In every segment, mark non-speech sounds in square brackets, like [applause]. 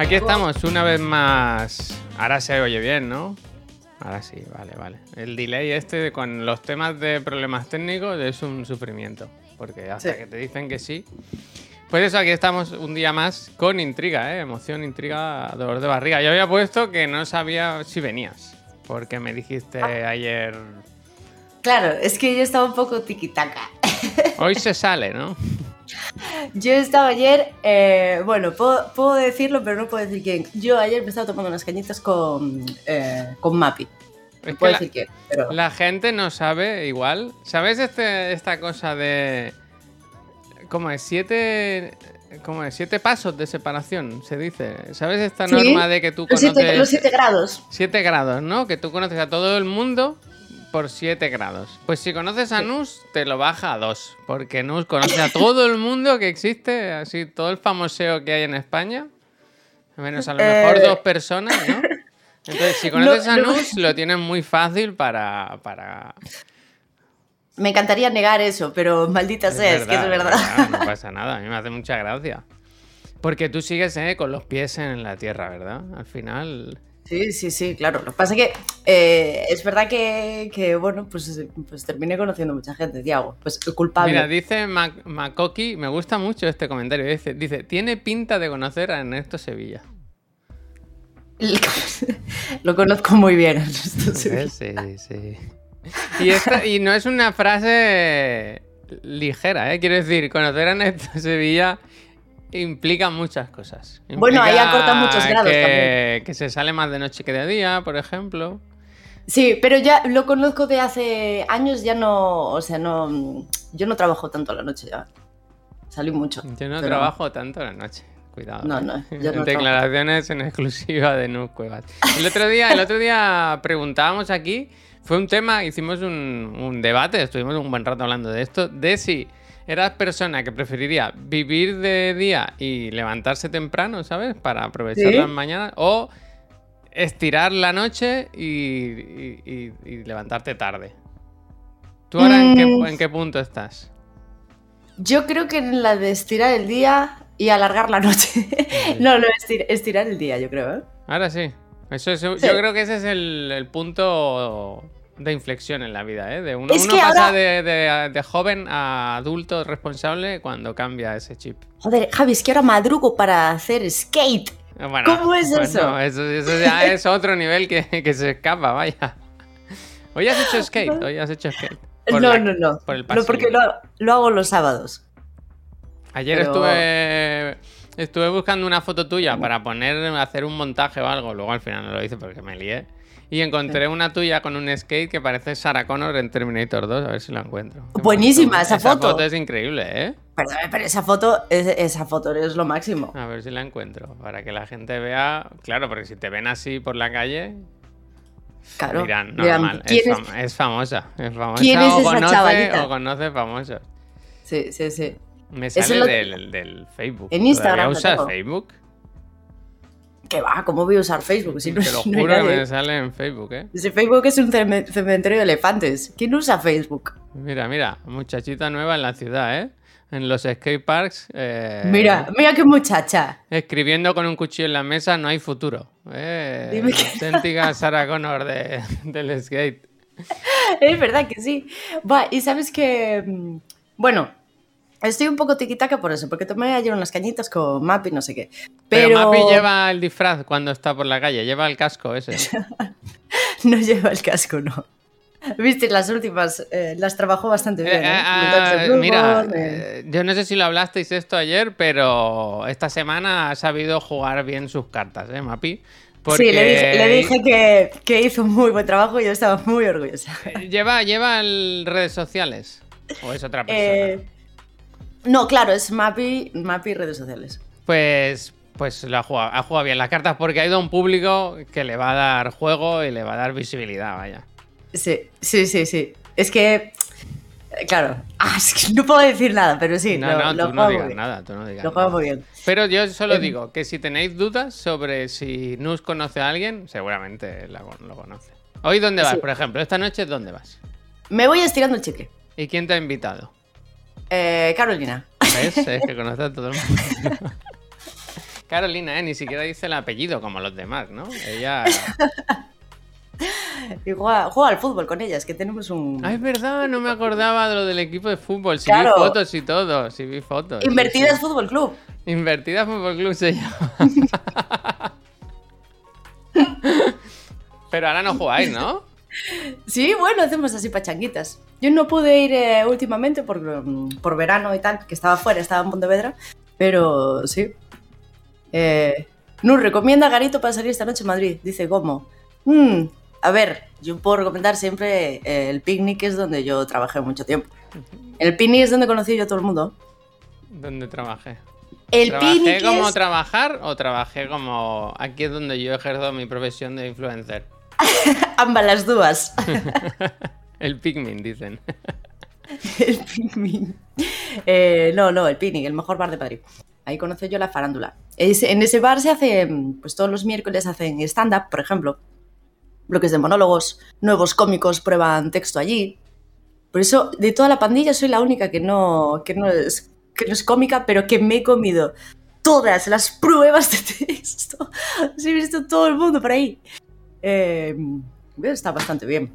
Aquí estamos una vez más. Ahora se oye bien, ¿no? Ahora sí, vale, vale. El delay este con los temas de problemas técnicos es un sufrimiento. Porque hasta Sí. que te dicen que sí. Pues eso, aquí estamos un día más con intriga, ¿eh? Emoción, intriga, dolor de barriga. Yo había puesto que no sabía si venías. Porque me dijiste ayer. Claro, es que yo estaba un poco tiquitaca. Hoy se sale, ¿no? [laughs] [laughs] Yo estaba ayer, eh, bueno, puedo, puedo decirlo, pero no puedo decir quién. Yo ayer me estaba tomando unas cañitas con, eh, con Mapi. Es puedo que la- decir quién, pero... La gente no sabe igual. ¿Sabes este, esta cosa de. ¿Cómo es? Siete. ¿Cómo es? Siete pasos de separación, se dice. ¿Sabes esta Sí, norma de que tú Los conoces. siete, los siete grados. siete grados, ¿no? Que tú conoces a todo el mundo por 7 grados. Pues si conoces a. Nus, te lo baja a 2. Porque Nus conoce a todo el mundo que existe, así todo el famoseo que hay en España. Menos a lo mejor Eh. dos personas, ¿no? Entonces, si [laughs] conoces No, a no. Nus, lo tienes muy fácil para. para... Me encantaría negar eso, pero maldita sea, es que es verdad. No [laughs] pasa nada, a mí me hace mucha gracia. Porque tú sigues eh, con los pies en la tierra, ¿verdad? Al final. Sí, sí, sí, claro. Lo que pasa es que eh, es verdad que, que, bueno, pues, pues terminé conociendo mucha gente, Tiago. Pues el culpable. Mira, dice Mac- Makoki, me gusta mucho este comentario. Dice, dice, tiene pinta de conocer a Ernesto Sevilla. [laughs] Lo conozco muy bien. Ernesto Sevilla. Sí, sí. Y, esta- y no es una frase ligera, ¿eh? Quiero decir, conocer a Ernesto Sevilla implica muchas cosas. Bueno, ahí acorta muchos grados que, también. que se sale más de noche que de día, por ejemplo. Sí, pero ya lo conozco de hace años, ya no, o sea, no, yo no trabajo tanto a la noche ya. Salí mucho. Yo no pero- trabajo tanto la noche. Cuidado. No, ¿eh? no, [laughs] yo no Declaraciones en exclusiva de Nus Cuevas. El otro día, el otro día preguntábamos aquí, fue un tema, hicimos un, un debate, estuvimos un buen rato hablando de esto, de si eras persona que preferiría vivir de día y levantarse temprano, ¿sabes? Para aprovechar Sí. las mañanas, o estirar la noche y, y- y- y levantarte tarde. ¿Tú ahora en, qué, Mm. en qué punto estás? Yo creo que en la de estirar el día y alargar la noche. [laughs] no, no, estir- estirar el día, yo creo, ¿eh? Ahora sí. Eso es- Sí. Yo creo que ese es el, el punto de inflexión en la vida, ¿eh? De uno, uno pasa ahora- de, de- de joven a adulto responsable cuando cambia ese chip. Joder, Javi, es que ahora madrugo para hacer skate. Bueno, ¿Cómo es bueno, eso? eso? eso ya [laughs] es otro nivel que, que se escapa, vaya. Hoy has hecho skate, hoy has hecho skate. Por no, la- no, no. por el no, porque lo, lo hago los sábados. Ayer pero- estuve estuve buscando una foto tuya para poner hacer un montaje o algo, luego al final no lo hice porque me lié. Y encontré una tuya con un skate que parece Sarah Connor en Terminator 2, a ver si la encuentro. Buenísima esa foto. Esa foto es increíble, ¿eh? Perdón, pero esa foto, es- esa foto es lo máximo. A ver si la encuentro, para que la gente vea, claro, porque si te ven así por la calle, Claro. dirán, normal, ¿quién es, es? fam- es famosa, es famosa. ¿Quién es o esa conoce, chavalita? O conoce famosos. Sí, sí, sí. Me sale del, del Facebook. En Instagram ¿Todavía lo usas. Facebook? ¿Qué va? ¿Cómo voy a usar Facebook? Si no, Te lo no juro que nadie. me sale en Facebook, ¿eh? Si Facebook es un ceme- cementerio de elefantes. ¿Quién usa Facebook? Mira, mira, muchachita nueva en la ciudad, ¿eh? En los skateparks. eh, Mira, mira qué muchacha. Escribiendo con un cuchillo en la mesa, no hay futuro. Eh, Dime que- auténtica Sarah Connor de- del skate. [laughs] Es verdad que sí. Buah, y sabes que. mm, Bueno, estoy un poco tiquitaca por eso, porque tomé ayer unas cañitas con Mapi, no sé qué. Pero, Pero, Mapi lleva el disfraz cuando está por la calle, lleva el casco ese. [laughs] no lleva el casco, no. Viste, las últimas eh, las trabajó bastante bien. Eh, ¿eh? ah, el mira, eh. yo no sé si lo hablasteis esto ayer, pero esta semana ha sabido jugar bien sus cartas, ¿eh, Mapi? Sí, le dije, le dije que, que hizo un muy buen trabajo y yo estaba muy orgullosa. [laughs] ¿Lleva, lleva el redes sociales? ¿O es otra persona? No, claro, es Mapi, Mapi redes sociales. Pues, pues lo ha jugado, ha jugado bien las cartas porque ha ido a un público que le va a dar juego y le va a dar visibilidad, vaya. Sí, sí, sí, sí. Es que, eh, claro, [laughs] ah, es que no puedo decir nada, pero sí, no, lo, no, lo tú no digas nada, tú no digas Lo juego nada. muy bien. Pero yo solo Em. digo que si tenéis dudas sobre si Nus conoce a alguien, seguramente la lo conoce. Hoy, ¿dónde vas, Sí. por ejemplo? Esta noche, ¿dónde vas? Me voy estirando el chicle. ¿Y quién te ha invitado? Eh, Carolina. ¿Ves? Es que [laughs] conoce a todo el mundo. [laughs] Carolina, ¿eh? Ni siquiera dice el apellido como los demás, ¿no? Ella... [laughs] Y juega, juega al fútbol con ellas, que tenemos un... Ah, es verdad, no me acordaba de lo del equipo de fútbol. Claro. vi fotos y todo, sí vi fotos. Invertidas sí. Fútbol Club. Invertidas Fútbol Club se llama. Pero ahora no jugáis, ¿no? Sí, bueno, hacemos así pachanguitas. Yo no pude ir eh, últimamente por, por verano y tal, que estaba fuera, estaba en Pontevedra, pero sí. Eh, Nur recomienda a Garito para salir esta noche a Madrid. Dice, ¿cómo? Mm, a ver, yo puedo recomendar siempre eh, el picnic, es donde yo trabajé mucho tiempo. El picnic es donde conocí yo a todo el mundo. ¿Dónde trabajé? El ¿Trabajé como es... trabajar o trabajé como... Aquí es donde yo ejerzo mi profesión de influencer? [laughs] Ambas las dos. [laughs] El Pikmin, dicen. [laughs] el picnic. Eh, no, no, el picnic, el mejor bar de Madrid. Ahí conocí yo la farándula. Es- en ese bar se hace, pues todos los miércoles hacen stand-up, por ejemplo. Bloques de monólogos, nuevos cómicos prueban texto allí. Por eso, de toda la pandilla, soy la única que no, que no, es, que no es cómica, pero que me he comido todas las pruebas de texto. Sí, he visto todo el mundo por ahí. Eh, está bastante bien.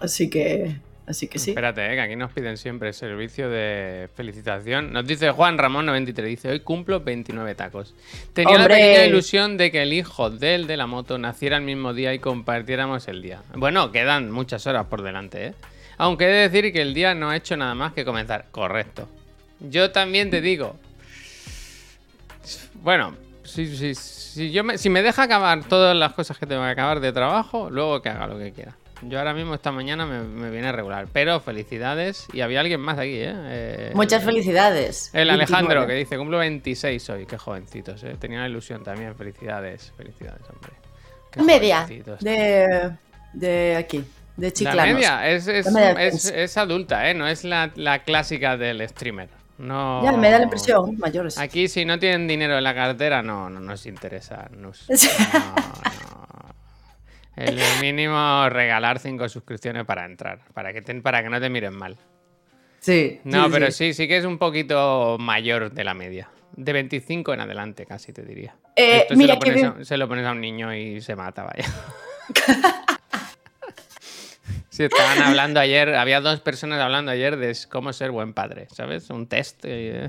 Así que, así que sí. Espérate, eh, que aquí nos piden siempre servicio de felicitación. Nos dice Juan Ramón 93, dice, hoy cumplo 29 tacos. Tenía ¡Hombre! la pequeña ilusión de que el hijo del de la moto naciera el mismo día y compartiéramos el día. Bueno, quedan muchas horas por delante, ¿eh? Aunque he de decir que el día no ha hecho nada más que comenzar. Correcto. Yo también te digo. Bueno, si, si, si, yo me, si me deja acabar todas las cosas que tengo que acabar de trabajo, luego que haga lo que quiera. Yo ahora mismo esta mañana me, me viene regular. Pero felicidades. Y había alguien más aquí, ¿eh? Eh, Muchas felicidades. El Alejandro 29. que dice, cumplo 26 hoy. Qué jovencitos, ¿eh? Tenía la ilusión también. Felicidades, felicidades, hombre. Qué Media de, de aquí, de La Chiclanos. media es, es, La media es adulta, ¿eh? No es la, la clásica del streamer. No... Ya me da la impresión, mayores. Aquí si no tienen dinero en la cartera, no, no nos interesa. nos- [laughs] no, no. El mínimo regalar cinco suscripciones para entrar, para que, te- para que no te miren mal. Sí. No, sí, pero sí. sí, sí que es un poquito mayor de la media. De 25 en adelante, casi te diría. Eh, Esto mira se, lo que pones bien. a, se lo pones a un niño y se mata, vaya. [laughs] Sí, estaban hablando ayer, había dos personas hablando ayer de cómo ser buen padre, ¿sabes? Un test. eh,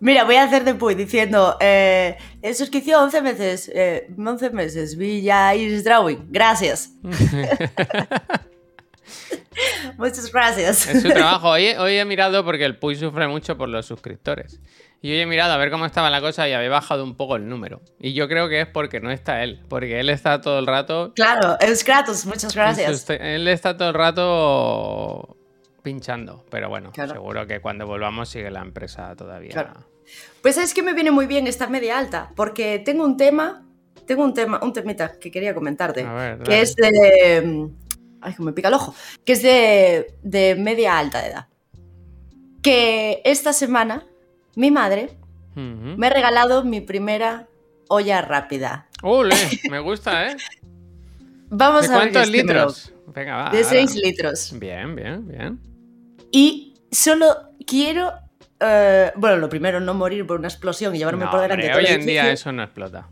Mira, voy a hacer de Puy diciendo: eh, eh, suscripción 11 meses. Eh, 11 meses. Villa is Drawing. Gracias. [laughs] [laughs] Muchas gracias. Es su trabajo. [laughs] Hoy, he- hoy he mirado porque el Puy sufre mucho por los suscriptores. Y hoy he mirado a ver cómo estaba la cosa y había bajado un poco el número. Y yo creo que es porque no está él. Porque él está todo el rato. Claro, es Kratos. Muchas gracias. Él está todo el rato pinchando. Pero bueno, Claro. seguro que cuando volvamos sigue la empresa todavía. Claro. Pues es que me viene muy bien esta media alta, porque tengo un tema, tengo un tema, un temita que quería comentarte, A ver, que es de, ay, que me pica el ojo, que es de, de media alta edad. Que esta semana mi madre me ha regalado mi primera olla rápida. ¡Ole! [laughs] Me gusta, ¿eh? Vamos ¿De a ver cuántos melón. litros? Venga, va. De ahora. 6 litros. Bien, bien, bien. Y solo quiero, eh, bueno, lo primero, no morir por una explosión y llevarme No, por delante hombre, todo hoy en día eso no explota.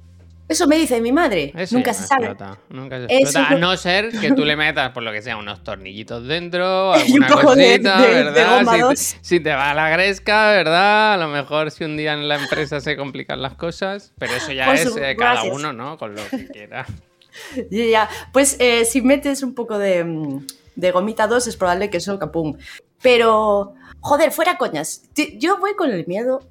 Eso me dice mi madre. Eso Nunca se sabe. explota, Nunca se Eso explota. A no- ser que tú le metas, por lo que sea, unos tornillitos dentro, [laughs] alguna cosita, de- de ¿verdad? si, te, si te va la gresca, ¿verdad? A lo mejor si un día en la empresa se complican las cosas, pero eso ya Por es eh, cada uno, ¿no? Con lo que quiera. [laughs] Ya, ya. Pues eh, si metes un poco de, mm, de gomita 2 es probable que eso capum. Pero, joder, fuera coñas. Yo voy con el miedo.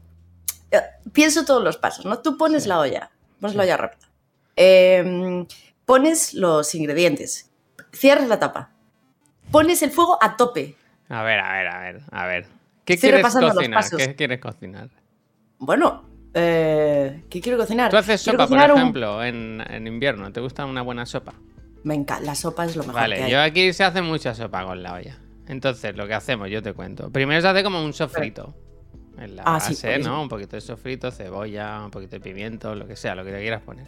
eh, Pienso todos los pasos, ¿no? Tú pones la olla, pones la olla rápida. Eh, pones los ingredientes, cierras la tapa, pones el fuego a tope. A ver, a ver, a ver, a ver. ¿Qué Estoy quieres cocinar? ¿Qué quieres cocinar? Bueno, eh, ¿qué quiero cocinar? Tú haces sopa, por un- ejemplo, en, en invierno. ¿Te gusta una buena sopa? Me encanta, la sopa es lo mejor que Vale, hay. yo aquí se hace mucha sopa con la olla. Entonces, lo que hacemos, yo te cuento. Primero se hace como un sofrito. En la Ah, sí, base, buenísimo. ¿no? Un poquito de sofrito, cebolla, un poquito de pimiento, lo que sea, lo que te quieras poner.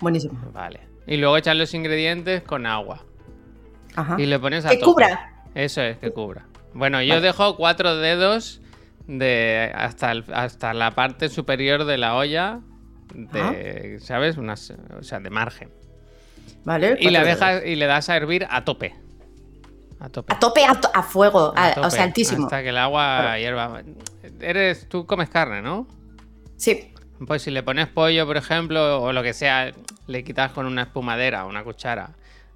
Buenísimo. Vale. Y luego echas los ingredientes con agua. Ajá. Y le pones a Que tope. cubra. Eso es, que cubra. Bueno, yo Vale. dejo cuatro dedos de hasta, el- hasta la parte superior de la olla, de, ¿sabes? Unas, o sea, de margen. ¿Vale? Y, la dejas, y le das a hervir a tope. A tope. A tope, a, to- a fuego, A a- tope, o sea, altísimo. Hasta que el agua hierva. Eres, tú comes carne, ¿no? Sí, Pues si le pones pollo, por ejemplo, o lo que sea, le quitas con una espumadera, una cuchara,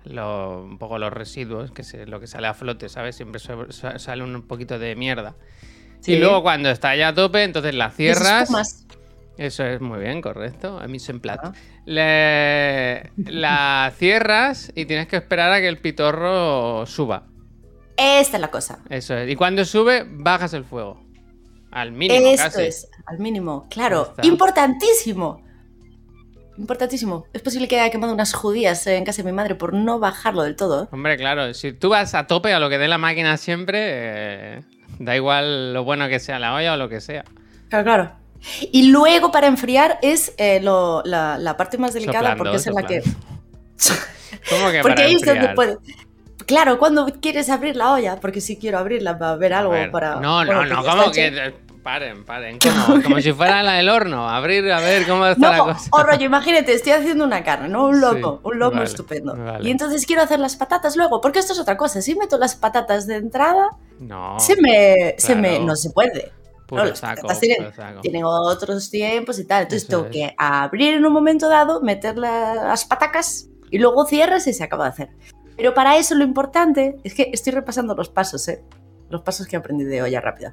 lo- un poco los residuos, que es lo que sale a flote, ¿sabes? Siempre sale un poquito de mierda. Sí. Y luego cuando está ya a tope, entonces la cierras. Eso es muy bien, correcto. A mí se plat. Ah. Le- la cierras y tienes que esperar a que el pitorro suba. Esta es la cosa. Eso es. Y cuando sube, bajas el fuego. Al mínimo, Esto casi. es, al mínimo, claro. Importantísimo. Importantísimo. Es posible que haya quemado unas judías en casa de mi madre por no bajarlo del todo. Hombre, claro, si tú vas a tope a lo que dé la máquina siempre, eh, da igual lo bueno que sea la olla o lo que sea. Claro, claro. Y luego para enfriar es eh, lo- la, la parte más delicada Soplando, porque es en la que... [laughs] ¿Cómo que Porque para ahí es donde puede... Claro, cuando quieres abrir la olla, porque si quiero abrirla para ver algo ver, para... No, no, no, como que... Paren, paren. Como, [laughs] como si fuera la del horno. Abrir, a ver cómo está la No, cosa. o rollo, imagínate, estoy haciendo una carne, ¿no? Un lomo, Sí, un lomo vale, estupendo. vale. Y entonces quiero hacer las patatas luego, porque esto es otra cosa. Si meto las patatas de entrada, No, se me, se me, claro. no se puede. puro No, las saco, patatas tienen, saco. tienen otros tiempos y tal. Entonces Eso tengo es. que abrir en un momento dado, meter la- las patacas y luego cierras y se acaba de hacer. Pero para eso lo importante es que estoy repasando los pasos, ¿eh? Los pasos que aprendí de olla rápida.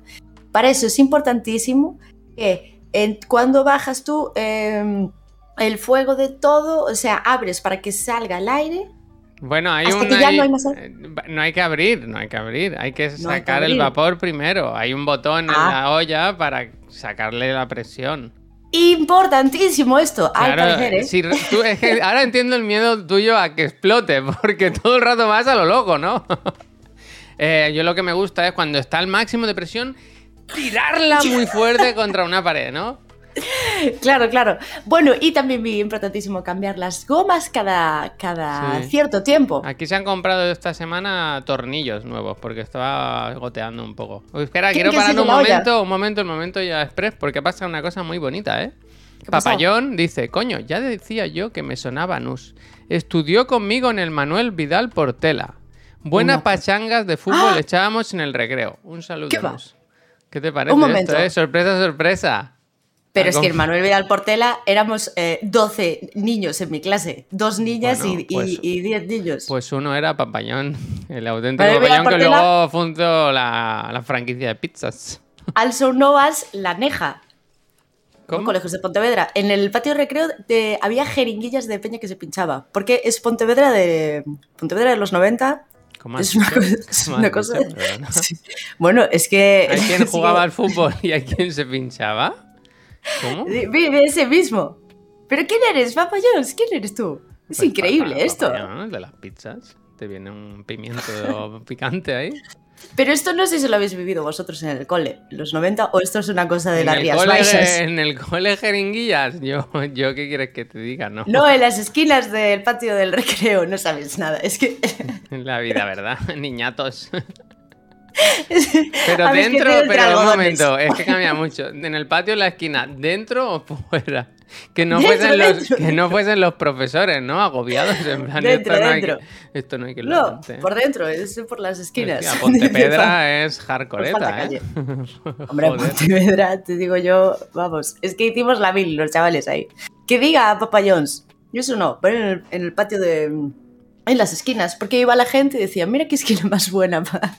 Para eso es importantísimo que en- cuando bajas tú eh, el fuego de todo, o sea, abres para que salga el aire. Bueno, hay Hasta un... que ya ahí- no hay más- no hay que abrir, no hay que abrir. Hay que No hay que sacar el vapor primero. Hay un botón en Ah. la olla para sacarle la presión. Importantísimo esto, al Claro, parecer, ¿eh? si re- tú- es que [laughs] ahora entiendo el miedo tuyo a que explote, porque todo el rato vas a lo loco, ¿no? [laughs] Eh, yo lo que me gusta es cuando está al máximo de presión, tirarla muy fuerte contra una pared, ¿no? Claro, claro. Bueno, y también vi importantísimo cambiar las gomas cada, cada Sí. cierto tiempo. Aquí se han comprado esta semana tornillos nuevos, porque estaba goteando un poco. Uy, espera, ¿Quién quiero parar un olla? momento, un momento, un momento ya express, porque pasa una cosa muy bonita, ¿eh? Papayón dice, coño, ya decía yo que me sonaba Nus. Estudió conmigo en el Manuel Vidal Portela. Buenas Una pachangas de fútbol ¡Ah! echábamos en el recreo. Un saludo, ¿Qué? Nus. ¿Qué te parece Un momento. esto, eh? Sorpresa, sorpresa. Pero es que en Manuel Vidal Portela éramos eh, 12 niños en mi clase. Dos niñas Bueno, y- pues- y 10 niños. Pues uno era Papayón, el auténtico Manuel Vidal Papayón que luego fundó la, la franquicia de pizzas. Also Novas La Neja. ¿Cómo? Colegios de Pontevedra. En el patio de recreo de- había jeringuillas de peña que se pinchaba. Porque es Pontevedra de, Pontevedra de los 90. ¿Cómo has Es una cosa-. [laughs] Bueno, es que... [laughs] ¿Hay quien [laughs] jugaba al fútbol y hay quien se pinchaba? ¿Cómo? De ese mismo. ¿Pero quién eres, Papa John's? ¿Quién eres tú? Es Pues increíble papá- esto. el de las pizzas. Te viene un pimiento picante ahí. Pero esto no sé si lo habéis vivido vosotros en el cole, los 90, o esto es una cosa de las Rías Baixas. en el cole jeringuillas, yo, yo qué quieres que te diga, ¿no? No, en las esquinas del patio del recreo, no sabes nada. Es que. [laughs] La vida, ¿verdad? [laughs] Niñatos. [laughs] Pero A ver, es que dentro, pero un momento, es que cambia [laughs] mucho. En el patio, en la esquina, ¿dentro o fuera? Que no, Dentro, fuesen, los, dentro, que no fuesen los profesores, ¿no? Agobiados, en plan, Dentro, esto, no. Hay que, esto no hay que No, por dentro, es por las esquinas. Hostia, Pontepedra [laughs] es hardcoreta, ¿eh? [laughs] Hombre. Pontevedra, te digo yo, vamos. Es que hicimos la mil, los chavales ahí. Que diga Papa John's. Yo eso no, pero en el, en el patio de. En las esquinas, porque iba la gente y decía, mira qué esquina más buena para.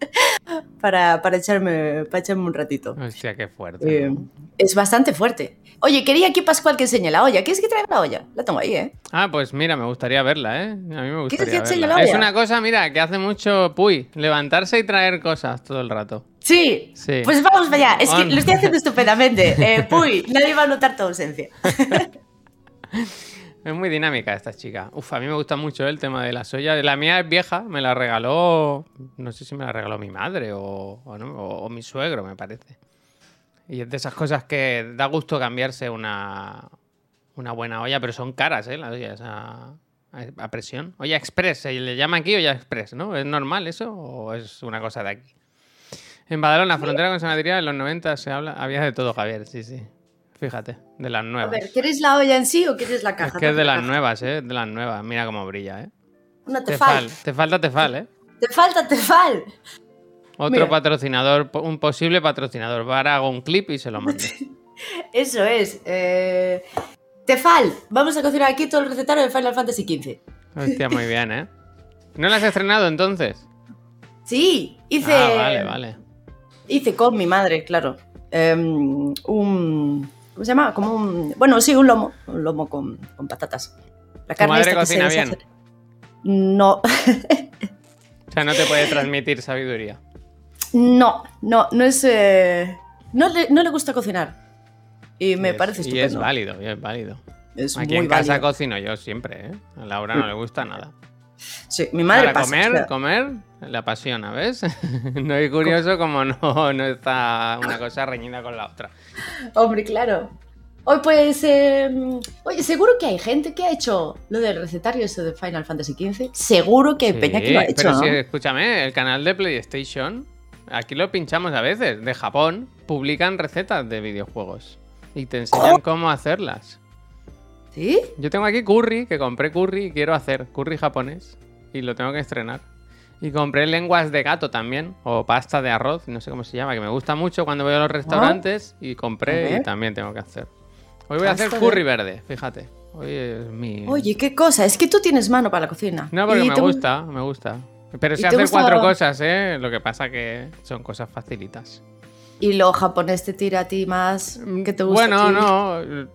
[laughs] Para, para, echarme, para echarme un ratito. Hostia, qué fuerte. Eh, es bastante fuerte. Oye, quería aquí Pascual que enseñe la olla. ¿Quieres que traiga la olla? La tengo ahí, ¿eh? Ah, pues mira, me gustaría verla, ¿eh? A mí me ¿Quieres gustaría que verla. la Es olla? una cosa, mira, que hace mucho Puy, levantarse y traer cosas todo el rato. Sí. Sí. Pues vamos para allá. Es que lo estoy haciendo estupendamente. [laughs] Eh, puy, nadie va a notar tu ausencia. [laughs] Es muy dinámica esta chica. Uf, a mí me gusta mucho el tema de las ollas. La mía es vieja, me la regaló, no sé si me la regaló mi madre o, no, o- mi suegro, me parece. Y es de esas cosas que da gusto cambiarse una, una buena olla, pero son caras, ¿eh? Las ollas a presión. Olla express, se le llama aquí olla express, ¿no? ¿Es normal eso o es una cosa de aquí? En Badalona, frontera con San Adrián, en los 90 se habla, había de todo, Javier, sí, sí. Fíjate, de las A nuevas. ver, ¿quieres la olla en sí o quieres la es caja? que es de La las caja. nuevas, ¿eh? De las nuevas. Mira cómo brilla, ¿eh? Una Tefal. tefal. Te falta Tefal, ¿eh? Te falta tefal. Otro Mira. patrocinador, un posible patrocinador. Ahora hago un clip y se lo mando. [laughs] Eso es. eh, Tefal. Vamos a cocinar aquí todo el recetario de Final Fantasy XV. Hostia, muy bien, ¿eh? [laughs] ¿No la has estrenado entonces? Sí, hice. Ah, vale, vale. Hice con mi madre, claro. em, un. ¿Cómo se llama? Como un. Bueno, sí, un lomo. Un lomo con, con patatas. La ¿Tu madre esta que cocina se bien? No, O sea, no te puede transmitir sabiduría. [laughs] no, no, no es. eh, No, le, no le gusta cocinar. Y me Y es- parece Y es estupendo. válido, y es válido. Es Aquí muy en casa válido. cocino yo siempre, ¿eh? A Laura no le gusta nada. Sí, mi madre Para pasa. comer, o sea, comer, le apasiona, ¿ves? [laughs] no es curioso como no, no está una cosa reñida con la otra. Hombre, claro. Hoy pues, eh, oye, seguro que hay gente que ha hecho lo del recetario eso de Final Fantasy XV. Seguro que hay Sí, peña que lo ha hecho, pero ¿no? sí, escúchame, el canal de PlayStation, aquí lo pinchamos a veces, de Japón, publican recetas de videojuegos y te enseñan cómo hacerlas. ¿Sí? Yo tengo aquí curry, que compré curry y quiero hacer curry japonés y lo tengo que estrenar. Y compré lenguas de gato también, o pasta de arroz, no sé cómo se llama, que me gusta mucho cuando voy a los restaurantes y compré y también tengo que hacer. Hoy voy a hacer curry verde, fíjate. Hoy es mi... Oye, qué cosa. Es que tú tienes mano para la cocina. No, porque me te- gusta, me gusta. Pero ¿Y sé hacer gusta- cuatro cosas, ¿eh? Lo que pasa que son cosas facilitas. Y lo japonés te tira a ti más. ¿Qué te gusta? Bueno, no.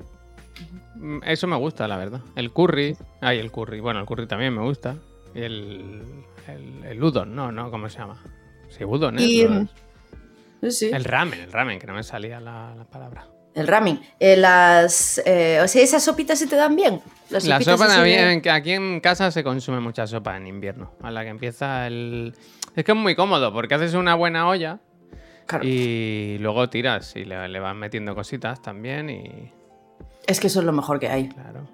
Mm, Eso me gusta, la verdad. El curry. Ay, el curry. Bueno, el curry también me gusta. Y el, el, el udon, no, no, ¿cómo se llama? Sí, udon, ¿eh? Y, Los- Sí, sí. El ramen, el ramen, que no me salía la, la palabra. El ramen. Eh, las, eh, o sea, esas sopitas se te dan bien. Las La sopitas sopa también, que aquí en casa se consume mucha sopa en invierno. A la que empieza el... Es que es muy cómodo porque haces una buena olla Claro. y luego tiras y le, le vas metiendo cositas también y... Es que eso es lo mejor que hay. Claro.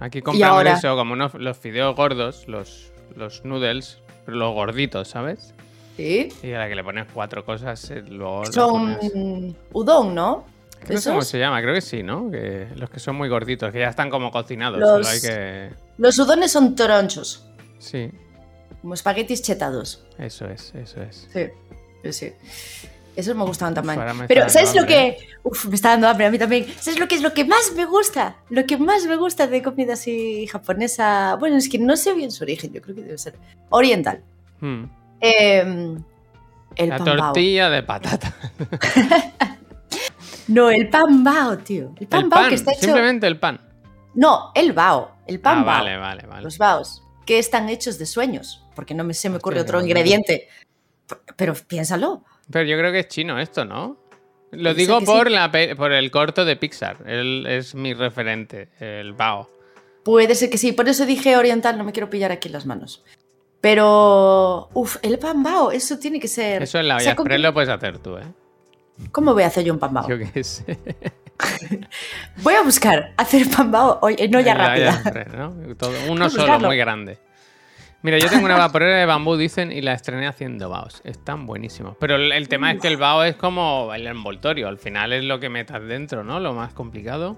Aquí compramos ahora- eso, como unos, los fideos gordos, los, los noodles, pero los gorditos, ¿sabes? Sí. Y a la que le pones cuatro cosas, eh, luego... Son pones- udon, ¿no? Creo que cómo se llama, creo que sí, ¿no? Que los que son muy gorditos, que ya están como cocinados, Los- solo hay que... Los udones son toronchos. Sí, Como espaguetis chetados. eso es, eso es. Sí, sí, sí. Esos me gustaban también. Pero, ¿sabes lo que...? Uf, me está dando hambre a mí también. ¿Sabes lo que es lo que más me gusta? Lo que más me gusta de comida así japonesa... Bueno, es que no sé bien su origen, yo creo que debe ser oriental. Hmm. Eh, el La pan bao. tortilla de patata. [laughs] No, el pan bao, tío. El pan el bao que está hecho... simplemente el pan. No, el bao. El pan ah, bao. vale, vale, vale. Los baos. Que están hechos de sueños. Porque no me, se me ocurre Hostia, otro ingrediente. Pero piénsalo. Pero yo creo que es chino esto, ¿no? Lo digo por, sí. la pe- por el corto de Pixar. Él es mi referente, el Bao. Puede ser que sí. Por eso dije oriental, no me quiero pillar aquí las manos. Pero. Uf, el pan bao, eso tiene que ser. Eso en la o olla sea, ¿con express qué- lo puedes hacer tú, ¿eh? ¿Cómo voy a hacer yo un pan bao? Yo qué sé. [laughs] Voy a buscar hacer pan bao hoy en olla En la olla rápida. express, ¿no? Todo- uno solo, muy grande. Mira, yo tengo una vaporera de bambú, dicen, y la estrené haciendo baos. Están buenísimos. Pero el, el tema es que el bao es como el envoltorio. Al final es lo que metas dentro, ¿no? Lo más complicado.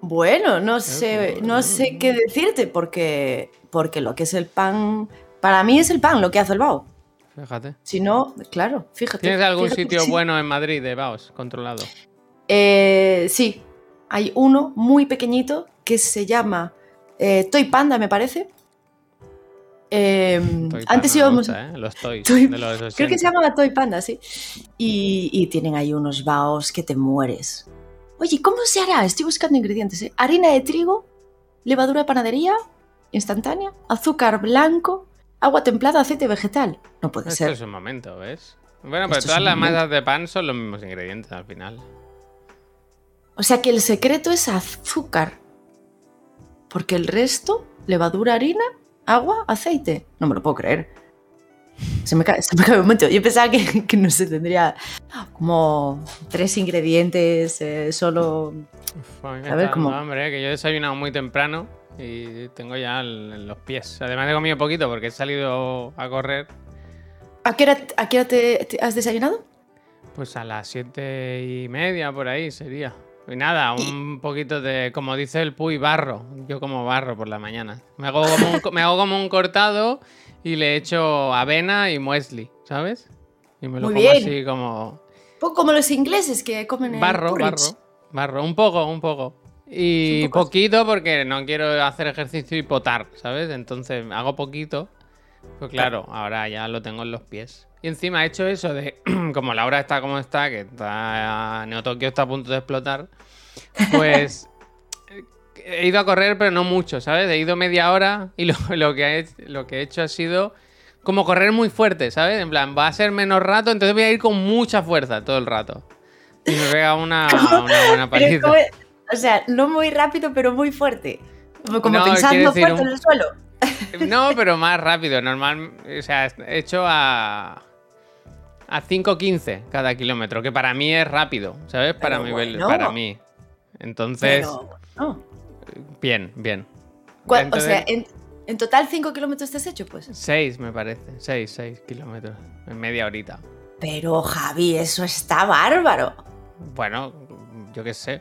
Bueno, no sé, no sé qué decirte, porque, porque lo que es el pan. Para mí es el pan lo que hace el bao. Fíjate. Si no, claro, fíjate. ¿Tienes algún fíjate sitio sí. bueno en Madrid de baos controlado? Eh, sí, hay uno muy pequeñito que se llama eh, Toy Panda, me parece. Eh, Toy antes íbamos. gusta, ¿eh? Los toys Toy- de los 80. Creo que se llama Toy Panda, sí. Y, y tienen ahí unos baos que te mueres. Oye, ¿cómo se hará? Estoy buscando ingredientes. ¿eh? Harina de trigo, levadura de panadería instantánea, azúcar blanco, agua templada, aceite vegetal. No puede Esto ser. es un momento, ¿ves? Bueno, pero Esto todas las masas de pan son los mismos ingredientes al final. O sea que el secreto es azúcar. Porque el resto, levadura, harina, agua, aceite. No me lo puedo creer. Se me cae, [laughs] se me cae un momento. Yo pensaba que, [laughs] que no se tendría como tres ingredientes, eh, solo. Uf, a ver, ¿cómo? hambre, ¿eh? que yo he desayunado muy temprano y tengo ya el- los pies. Además he comido poquito porque he salido a correr. ¿A qué hora, a qué hora te, te has desayunado? Pues a las siete y media por ahí sería. Y nada, un poquito de, como dice el Puy, barro. Yo como barro por la mañana. Me hago como un, me hago como un cortado y le echo avena y muesli, ¿sabes? Y me lo Muy como bien. así como como los ingleses que comen barro, barro, barro. Un poco, un poco. Y Un poco. poquito porque no quiero hacer ejercicio y potar, ¿sabes? Entonces hago poquito. Pues claro, ahora ya lo tengo en los pies. Y encima he hecho eso de, [clears throat] como Laura está como está, que está, Neo Tokio está a punto de explotar, pues [laughs] he ido a correr, pero no mucho, ¿sabes? He ido media hora y lo, [laughs] lo que, he, lo que he hecho ha sido como correr muy fuerte, ¿sabes? En plan, va a ser menos rato, entonces voy a ir con mucha fuerza todo el rato. Y me pega una, [laughs] una buena paliza. como- o sea, no muy rápido, pero muy fuerte. Como, No, pensando decir, fuerte un- en el suelo. [laughs] No, pero más rápido, normal. O sea, he hecho a. A 5.15 cada kilómetro, que para mí es rápido, ¿sabes? Para, mi, bueno. para mí. Entonces, Pero, no. bien, bien. Entonces- o sea, en, en total 5 kilómetros te has hecho, pues. 6 me parece, 6, 6 kilómetros en media horita. Pero Javi, eso está bárbaro. Bueno, yo qué sé.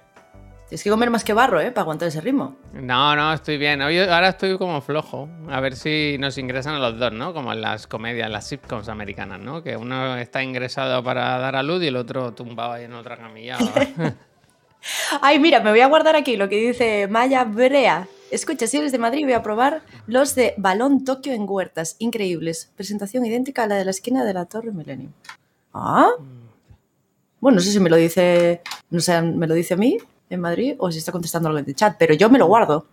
Tienes que comer más que barro, ¿eh? Para aguantar ese ritmo. No, no, estoy bien. Hoy, ahora estoy como flojo. A ver si nos ingresan a los dos, ¿no? Como en las comedias, las sitcoms americanas, ¿no? Que uno está ingresado para dar a luz y el otro tumbado ahí en otra camilla. [laughs] Ay, mira, me voy a guardar aquí lo que dice Maya Brea. Escucha, si eres de Madrid, voy a probar los de Balón Tokio en Huertas. Increíbles. Presentación idéntica a la de la esquina de la Torre Millennium. Ah. Bueno, no sé si me lo dice, no sé, me lo dice a mí en Madrid o si está contestando algo en el chat, pero yo me lo guardo.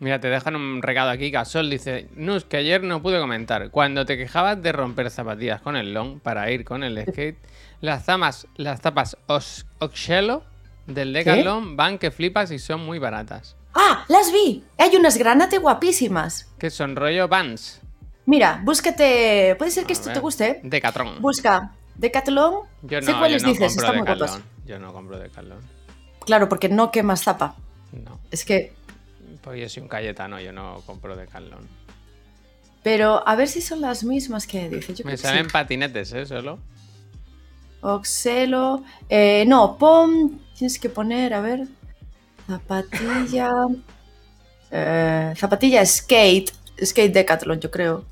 Mira, te dejan un recado aquí. Gasol dice: Nus, que ayer no pude comentar. Cuando te quejabas de romper zapatillas con el long para ir con el skate, las zamas, las tapas Os- Oxello del Decathlon van que flipas y son muy baratas. ¡Ah! ¡Las vi! Hay unas granate guapísimas. Que son rollo Vans. Mira, búscate. Puede ser que A esto ver, te guste. Decathlon. Busca Decathlon. Yo sé no, cuáles yo no dices, están muy. Yo no compro Decathlon. Claro, porque no quemas zapa. No. Es que. Pues yo soy un Cayetano, yo no compro Decathlon. Pero a ver si son las mismas que dice. Yo Me salen sí. patinetes, ¿eh? Solo. Oxelo. Eh, no, pon. Tienes que poner, a ver. Zapatilla. [laughs] eh, zapatilla skate. Skate Decathlon, yo creo.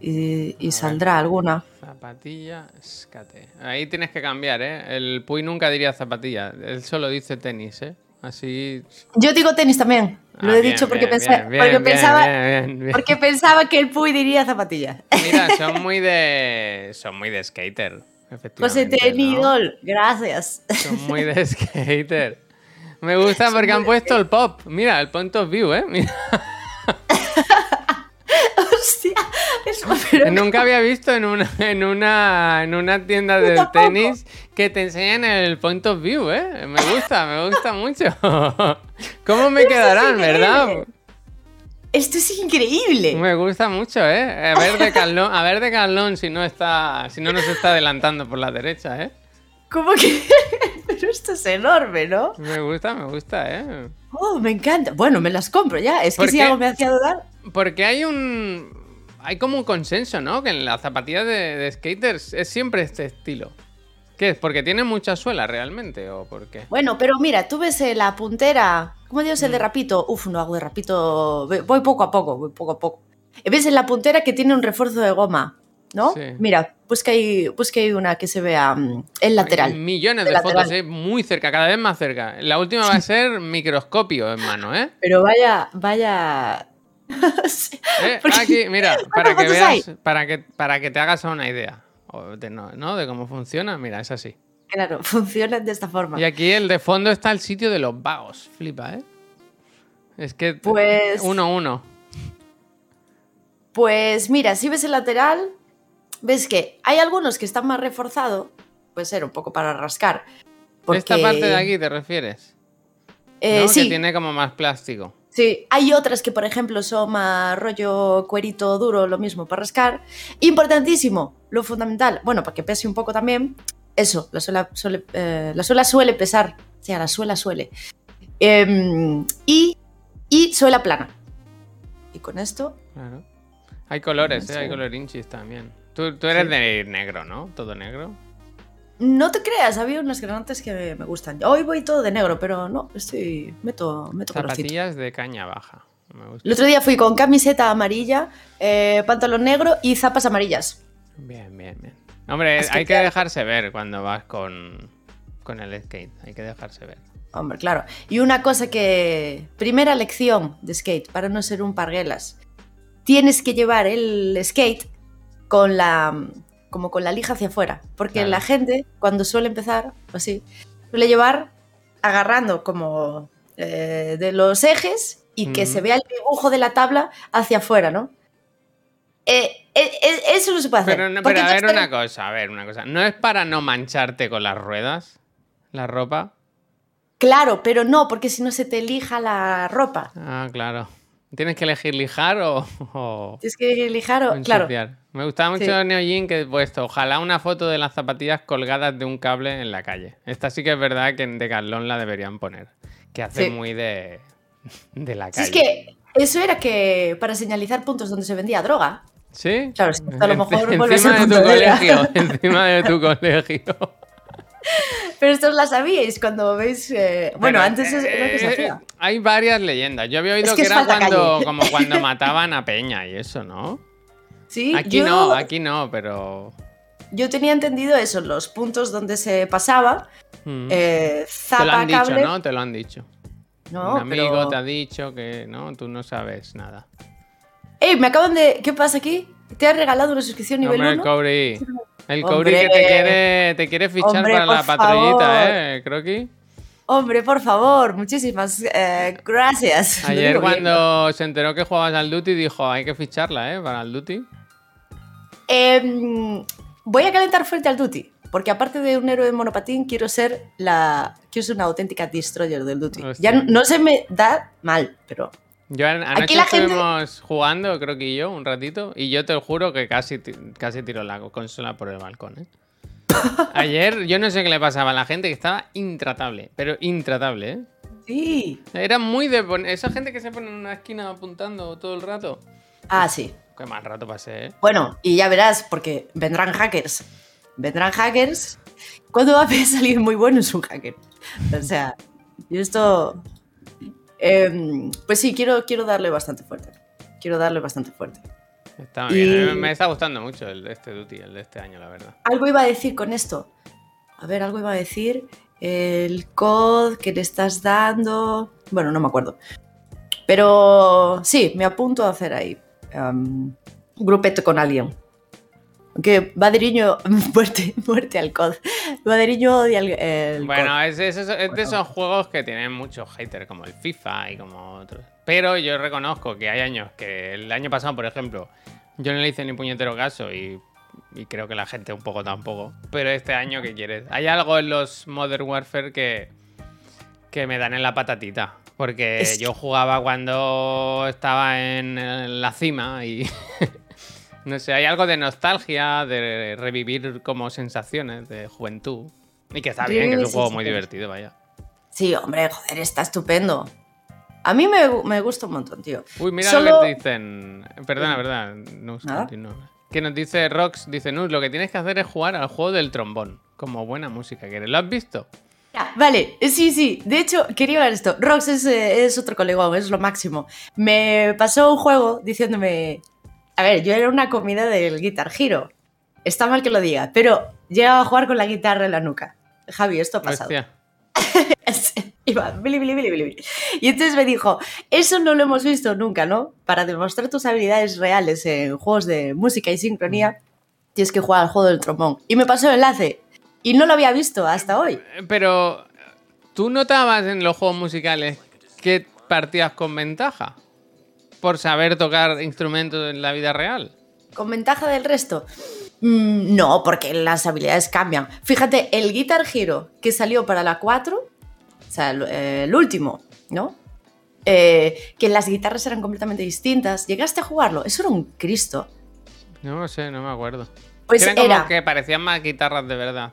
Y, y saldrá alguna. Zapatilla, escate. Ahí tienes que cambiar, ¿eh? El Puy nunca diría zapatilla. Él solo dice tenis, ¿eh? Así. Yo digo tenis también. Lo he bien, dicho porque, bien, bien, pensaba. Porque pensaba que el Puy diría zapatilla. Mira, [laughs] son muy de. Son muy de skater. José Efectivamente. ¿no? Tenidol, gracias. Son muy [laughs] de skater. Me gusta porque han puesto el pop. Mira, el point of view, ¿eh? Mira. Hostia, eso, [laughs] pero Nunca había visto en una, en una, en una tienda de tenis que te enseñan el point of view, ¿eh? Me gusta, me gusta mucho. [laughs] ¿Cómo me quedarán, verdad? esto es increíble. Me gusta mucho, ¿eh? A ver de Carlón, a ver de Carlón si no está, si no nos está adelantando por la derecha, ¿eh? ¿Cómo que? [laughs] Pero esto es enorme, ¿no? Me gusta, me gusta, ¿eh? Oh, me encanta. Bueno, me las compro ya. Es que ¿Por si qué? algo me hacía dudar. Porque hay un, hay como un consenso, ¿no? Que en las zapatillas de, de skaters es siempre este estilo. ¿Qué es? ¿Porque tiene mucha suela realmente o por qué? Bueno, pero mira, tú ves eh, la puntera. ¿Cómo Mm. el de rapito? Uf, no hago de rapito. Voy poco a poco, voy poco a poco. Ves en la puntera que tiene un refuerzo de goma, ¿no? Sí. Mira, busca ahí, busca ahí una que se vea mm, el lateral. Hay millones De fotos. ¿eh? Muy cerca, cada vez más cerca. La última va a [laughs] ser microscopio en mano, ¿eh? Pero vaya, vaya. [laughs] Sí. ¿Eh? [laughs] Porque- Aquí, mira, [laughs] para que veas, para que, para que te hagas una idea de, no, ¿no? de cómo funciona, mira, es así. Claro, funcionan de esta forma. Y aquí el de fondo está el sitio de los vagos, flipa, ¿eh? Es que Pues- uno uno. Pues mira, si ves el lateral, ves que hay algunos que están más reforzados, puede ser un poco para rascar. Porque, Esta parte de aquí te refieres, eh, ¿no? sí, Que tiene como más plástico. Sí. Hay otras que, por ejemplo, son más rollo cuerito duro, lo mismo para rascar. Importantísimo, lo fundamental, bueno, para que pese un poco también, eso, la suela suele, eh, la suela suele pesar, o sea, la suela suele. Em, y, y suela plana. Y con esto, Claro. Hay colores, ¿eh? Sí. Hay colorinchis también. Tú, tú eres de negro, ¿no? Todo negro. No te creas, había unas granates que me, gustan. Hoy voy todo de negro, pero no, estoy. Meto, meto colorcito. Zapatillas de caña baja. Me gusta. El otro día fui con camiseta amarilla, eh, pantalón negro y zapas amarillas. Bien, bien, bien. Hombre, Es que hay que dejarse ver cuando vas con, con el skate. Hay que dejarse ver. Hombre, claro. Y una cosa que. Primera lección de skate, para no ser un parguelas. Tienes que llevar el skate con la. Como con la lija hacia afuera. Porque Claro. la gente, cuando suele empezar, o así, suele llevar agarrando como eh, de los ejes y que se vea el dibujo de la tabla hacia afuera, ¿no? Eh, eh, eso no se puede hacer. Pero, no- pero a ver una cosa, a ver una cosa. ¿No es para no mancharte con las ruedas? La ropa. Claro, pero no, porque si no se te lija la ropa. Ah, claro. ¿Tienes que elegir lijar o, o Tienes que lijar o. Claro. Me gustaba mucho Sí. Neo Jin que he puesto, ojalá una foto de las zapatillas colgadas de un cable en la calle. Esta sí que es verdad que en Decathlon la deberían poner. Que hace Sí. muy de, de la calle. es que eso era que para señalizar puntos donde se vendía droga. ¿Sí? Claro, a lo mejor En- a encima de tu colegio. [laughs] Encima de tu colegio. Pero esto la sabíais cuando veis. eh, Bueno, Pero, antes es eh, lo que se eh, hacía. Hay varias leyendas. Yo había oído Es que que, era cuando, calle. como cuando [laughs] mataban a Peña y eso, ¿no? Sí, Aquí yo, no, aquí no, pero. yo tenía entendido eso, los puntos donde se pasaba. Mm. eh, te lo han dicho. ¿no? Te lo han dicho. No, Un amigo pero- te ha dicho que no, tú no sabes nada. ¡Ey! Me acaban de. ¿Qué pasa aquí? Te has regalado una suscripción nivel Hombre, el 1. Cobri. El Cobri que te quiere, te quiere fichar Hombre, para la patrullita, favor. ¿eh, Croqui? Hombre, por favor, muchísimas eh, gracias. [laughs] Ayer bien, cuando se enteró que jugabas al Duty dijo, hay que ficharla, ¿eh? Para el Duty. Em, voy a calentar fuerte al Duty. Porque aparte de un héroe de monopatín, quiero ser la. Quiero ser una auténtica destroyer del Duty. Hostia. Ya no, se me da mal, pero. Yo an- anoche Aquí la gente- estuvimos jugando, creo que yo, un ratito, y yo te lo juro que casi, casi tiro la consola por el balcón, ¿eh? [laughs] Ayer yo no sé qué le pasaba a la gente que estaba intratable, pero intratable, ¿eh? Sí. Era muy de pon- esa gente que se pone en una esquina apuntando todo el rato. Ah, sí. Qué mal rato pasé, ¿eh? Bueno, y ya verás, porque vendrán hackers. Vendrán hackers. ¿Cuándo va a salir [laughs] muy bueno es un hacker? O sea, yo esto. em, pues sí, quiero, quiero darle bastante fuerte. Quiero darle bastante fuerte. Está bien, Y- a mí me está gustando mucho el de este Duty, el de este año, la verdad. Algo iba a decir con esto. A ver, algo iba a decir. El code que le estás dando. Bueno, no me acuerdo. Pero sí, me apunto a hacer ahí um, un grupeto con alguien. Aunque Baderiño, [laughs] muerte, muerte al code. Baderiño odia el, el Bueno, COD. es, es- es de esos juegos que tienen muchos haters, como el FIFA y como otros. Pero yo reconozco que hay años que el año pasado, por ejemplo, yo no le hice ni puñetero caso y, y creo que la gente un poco tampoco. Pero este año, ¿qué quieres? Hay algo en los Modern Warfare que, que me dan en la patatita. Porque Es- yo jugaba cuando estaba en, en la cima y... [laughs] No sé, hay algo de nostalgia, de revivir como sensaciones de juventud. Y que está bien, que es un juego muy divertido, vaya. Sí, hombre, joder, está estupendo. A mí me, me gusta un montón, tío. Uy, mira Solo- lo que te dicen. Perdona, verdad. No, continúa. Que nos dice Rox, dice Nus, lo que tienes que hacer es jugar al juego del trombón. Como buena música que eres. ¿Lo has visto? Ya, Vale, eh, sí, sí. De hecho, quería hablar esto. Rox es, eh, es otro colegón, es lo máximo. Me pasó un juego diciéndome. A ver, yo era una comida del Guitar Hero. Está mal que lo diga, pero llegaba a jugar con la guitarra en la nuca. Javi, esto ha pasado. [laughs] Iba, bili, bili, bili, bili, bili. Y entonces me dijo, eso no lo hemos visto nunca, ¿no? Para demostrar tus habilidades reales en juegos de música y sincronía, tienes que jugar al juego del trombón. Y me pasó el enlace. Y no lo había visto hasta hoy. Pero, ¿tú notabas en los juegos musicales que partías con ventaja? Por saber tocar instrumentos en la vida real. ¿Con ventaja del resto? Mm, no, porque las habilidades cambian. Fíjate, el Guitar Hero que salió para la 4, o sea, el, eh, el último, ¿no? Eh, que las guitarras eran completamente distintas. ¿Llegaste a jugarlo? Eso era un Cristo. No lo sé, no me acuerdo. Pues Eran como era, que parecían más guitarras de verdad.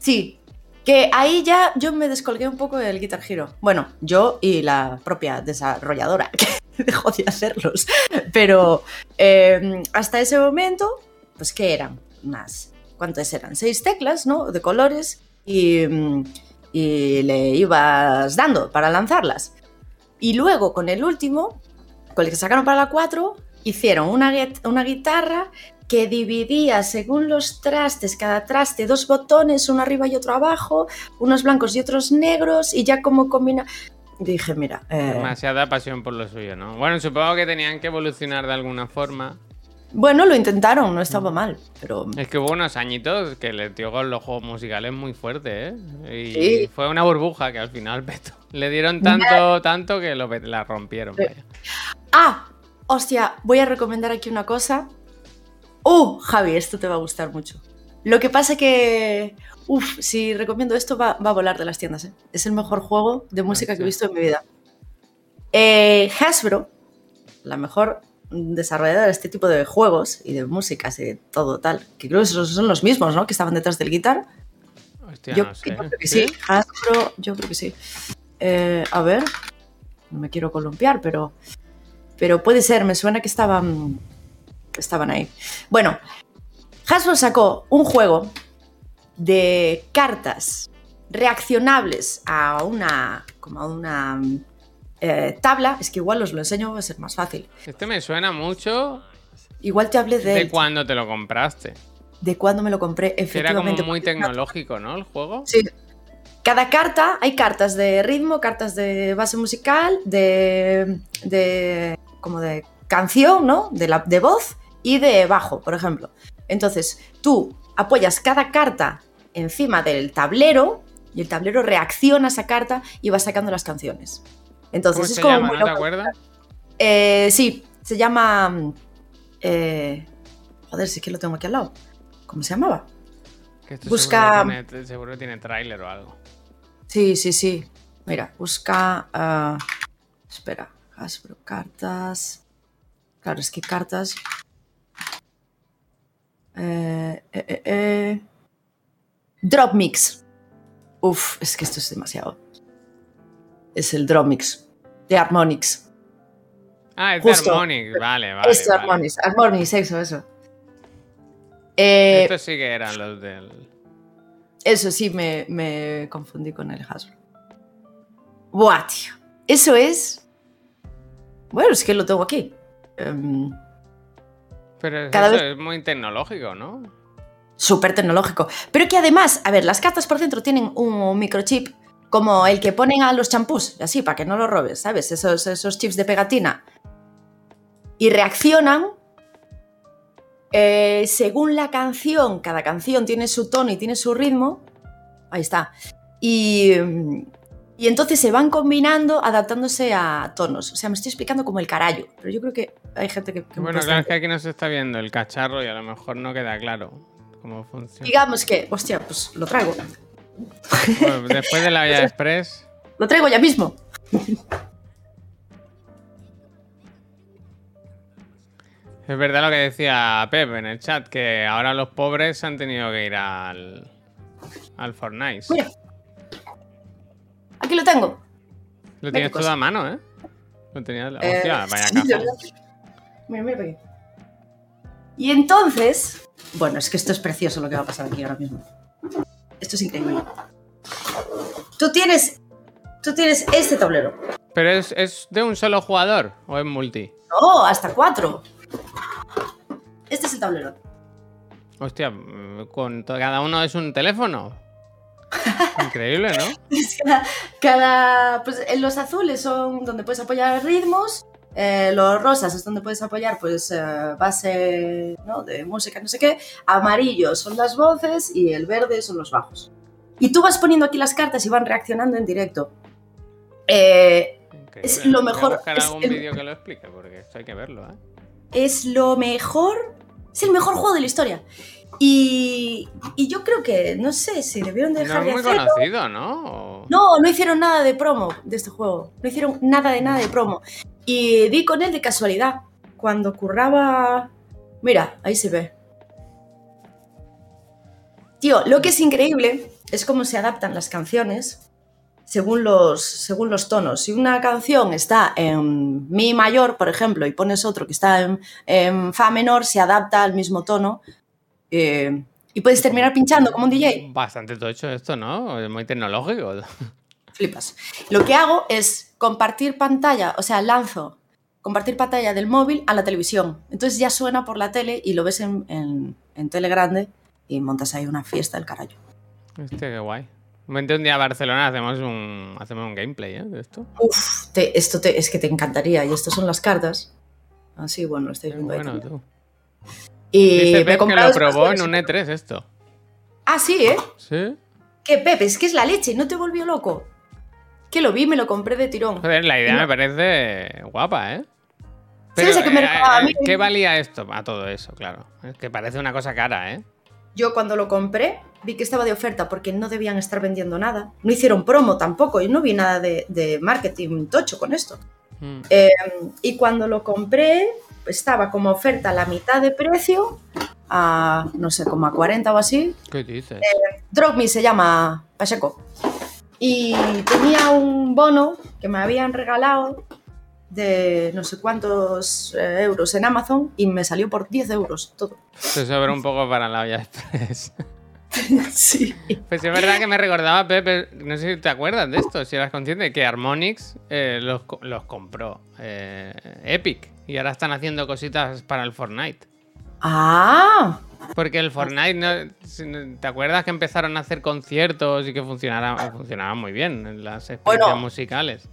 Sí, que ahí ya yo me descolgué un poco del Guitar Hero. Bueno, yo y la propia desarrolladora, [laughs] que dejó de hacerlos. Pero eh, hasta ese momento, pues ¿qué eran? Unas ¿cuántas eran? Seis teclas, ¿no? De colores y, mm, y le ibas dando para lanzarlas. Y luego con el último, con el que sacaron para la 4, hicieron una, una guitarra que dividía según los trastes, cada traste, dos botones, uno arriba y otro abajo, unos blancos y otros negros, y ya como combina... Dije, mira, eh, Demasiada pasión por lo suyo, ¿no? Bueno, supongo que tenían que evolucionar de alguna forma. bueno, lo intentaron, no estaba mal, pero Es que hubo unos añitos que le dio con los juegos musicales muy fuerte, ¿eh? Y Sí. fue una burbuja que al final [laughs] petó. Le dieron tanto, tanto que lo, la rompieron. Sí. vaya. Ah, hostia, voy a recomendar aquí una cosa. Uh, Javi, esto te va a gustar mucho. Lo que pasa que, uff, si recomiendo esto va, va a volar de las tiendas. ¿eh? Es el mejor juego de música que he visto en mi vida. Eh, Hasbro, la mejor desarrolladora de este tipo de juegos y de músicas y de todo tal, que creo que son los mismos, ¿no? Que estaban detrás del guitar. Hostia, yo, no sé. yo creo que sí. Hasbro, yo creo que sí. Eh, a ver, no me quiero columpiar, pero, pero puede ser, me suena que estaban, que estaban ahí. Bueno, Hasbro sacó un juego de cartas reaccionables a una, como a una eh, tabla. Es que igual os lo enseño, va a ser más fácil. Este me suena mucho Igual te hablé de, de él, cuando te lo compraste. de cuando me lo compré, Que era como efectivamente. muy tecnológico, ¿no? El juego. Sí. Cada carta, hay cartas de ritmo, cartas de base musical, de, de como de canción, ¿no? De, la, de voz y de bajo, por ejemplo. Entonces, tú apoyas cada carta encima del tablero y el tablero reacciona a esa carta y va sacando las canciones. Entonces, ¿Cómo es se como llama? muy ¿No te acuerdas? Eh, sí, se llama... eh, joder, sí que lo tengo aquí al lado. ¿Cómo se llamaba? Que esto Busca- Seguro tiene, seguro tiene tráiler o algo. Sí, sí, sí. Mira, busca. ah, espera, Hasbro, cartas. Claro, es que cartas. Eh, eh, eh. Drop Mix. Uf, es que esto es demasiado. Es el Drop Mix de Harmonix. Ah, es Justo. de Harmonix. Vale, vale. es de vale. Harmonix. Harmonix, eso, eso. Estos sí que eran los del. Eso sí, me, me confundí con el Hasbro. Buah, tío. Eso es. Bueno, es que lo tengo aquí. Em, Pero Cada eso, vez- es muy tecnológico, ¿no? Súper tecnológico. Pero que además, a ver, las cartas por dentro tienen un microchip como el que ponen a los champús, así, para que no lo robes, ¿sabes? Esos, esos chips de pegatina. Y reaccionan eh, según la canción. Cada canción tiene su tono y tiene su ritmo. Ahí está. Y, mm, y entonces se van combinando, adaptándose a tonos. O sea, me estoy explicando como el carallo. Pero yo creo que hay gente que... Bueno, claro, es que aquí no se está viendo el cacharro y a lo mejor no queda claro cómo funciona. Digamos que, hostia, pues lo traigo. Bueno, después de la Vía [laughs] Express. Lo traigo ya mismo. Es verdad lo que decía Pep en el chat, que ahora los pobres han tenido que ir al, al Fortnite. Mira. Aquí lo tengo. Lo tienes todo a mano, ¿eh? Lo tenías... Eh, Hostia, vaya [laughs] caja. Mira, mira aquí. Y entonces, bueno, es que esto es precioso lo que va a pasar aquí ahora mismo. Esto es increíble. Tú tienes, tú tienes este tablero. ¿Pero es, es de un solo jugador o es multi? No, hasta cuatro. Este es el tablero. Hostia, mm, con cada uno es un teléfono. Increíble, ¿no? [laughs] Cada, cada- pues en los azules son donde puedes apoyar ritmos, eh, los rosas es donde puedes apoyar pues eh, base ¿no? de música, no sé qué, amarillos son las voces y el verde son los bajos. Y tú vas poniendo aquí las cartas y van reaccionando en directo. Eh. Es lo Voy a mejor, es el- vídeo que lo explique, porque esto hay que verlo, ¿eh? es lo mejor, es el mejor juego de la historia. Y, y yo creo que, no sé si debieron No dejar es de muy hacerlo. conocido, ¿no? No, no hicieron nada de promo de este juego. No hicieron nada de nada de promo. Y di con él de casualidad. Cuando curraba. Mira, ahí se ve. Tío, lo que es increíble es cómo se adaptan las canciones según los, según los tonos. Si una canción está en Mi mayor, por ejemplo, y pones otro que está en, en Fa menor, se adapta al mismo tono. Eh, Y puedes terminar pinchando como un DJ. Bastante tocho esto, ¿no? Es muy tecnológico. [laughs] Flipas. Lo que hago es compartir pantalla, o sea, lanzo compartir pantalla del móvil a la televisión. Entonces ya suena por la tele y lo ves en, en, en tele grande y montas ahí una fiesta del carajo. Hostia, qué guay. Vente un día a Barcelona, hacemos un, hacemos un gameplay ¿eh? de esto. Uf, te, esto te, es que te encantaría. Y estas son las cartas. Así, bueno, lo estáis viendo bueno, tú. Y Dice me Pep que lo probó en un E3 esto. Ah, sí, ¿eh? ¿Sí? Que Pepe, es que es la leche, no te volvió loco. Que lo vi, me lo compré de tirón. Joder, la idea No. me parece guapa, ¿eh? ¿Sabes a qué me eh, a mí? ¿Qué valía esto? A todo eso, claro. Es que parece una cosa cara, ¿eh? Yo cuando lo compré vi que estaba de oferta porque no debían estar vendiendo nada. No hicieron promo tampoco y no vi nada de, de marketing tocho con esto. Mm. Eh, y cuando lo compré estaba como oferta a la mitad de precio, a no sé, como a 40 o así. ¿Qué dices? Drop Me se llama Pacheco. Y tenía un bono que me habían regalado de no sé cuántos eh, euros en Amazon y me salió por 10 euros todo. Te sobra un poco para la olla express. [laughs] sí. Pues es verdad que me recordaba, Pepe, no sé si te acuerdas de esto, si eras consciente, que Harmonix eh, los, los compró eh, Epic y ahora están haciendo cositas para el Fortnite. Ah, Porque el Fortnite, no- ¿te acuerdas que empezaron a hacer conciertos y que funcionaban muy bien en las experiencias Bueno. musicales?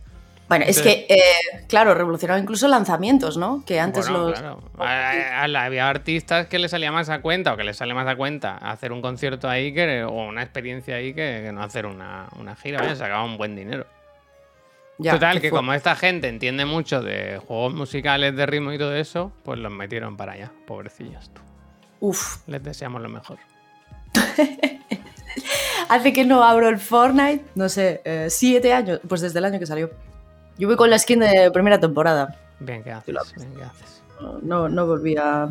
bueno, es que, eh, claro, revolucionaron incluso lanzamientos, ¿no? Que antes Bueno, los... claro. A- a- a- había artistas que les salía más a cuenta o que les sale más a cuenta hacer un concierto ahí que, o una experiencia ahí que, que no hacer una, una gira. Vaya, sacaban un buen dinero. Ya, Total, que fue- como esta gente entiende mucho de juegos musicales, de ritmo y todo eso, pues los metieron para allá, pobrecillos. tú. Uf, Les deseamos lo mejor. [laughs] hace que no abro el Fortnite, no sé, eh, siete años, pues desde el año que salió. Yo voy con la skin de primera temporada. Bien, ¿qué haces? lo Bien, ¿qué haces? No, no volví a,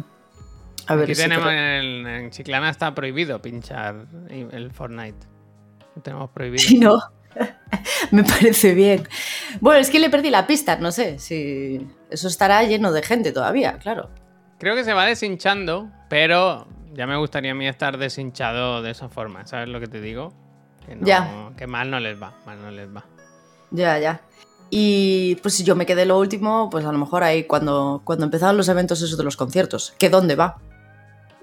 a ver Aquí si tenemos en, en Chiclana está prohibido pinchar el Fortnite. Lo tenemos [laughs] prohibido. Sí, no. [laughs] Me parece bien. Bueno, es que le perdí la pista, no sé si eso estará lleno de gente todavía, claro. Creo que se va deshinchando, pero ya me gustaría a mí estar deshinchado de esa forma, ¿sabes lo que te digo? Que, no- Ya. que mal no les va, mal no les va. Ya, ya. Y pues yo me quedé lo último, pues a lo mejor ahí cuando, cuando empezaron los eventos esos de los conciertos. ¿Que dónde va?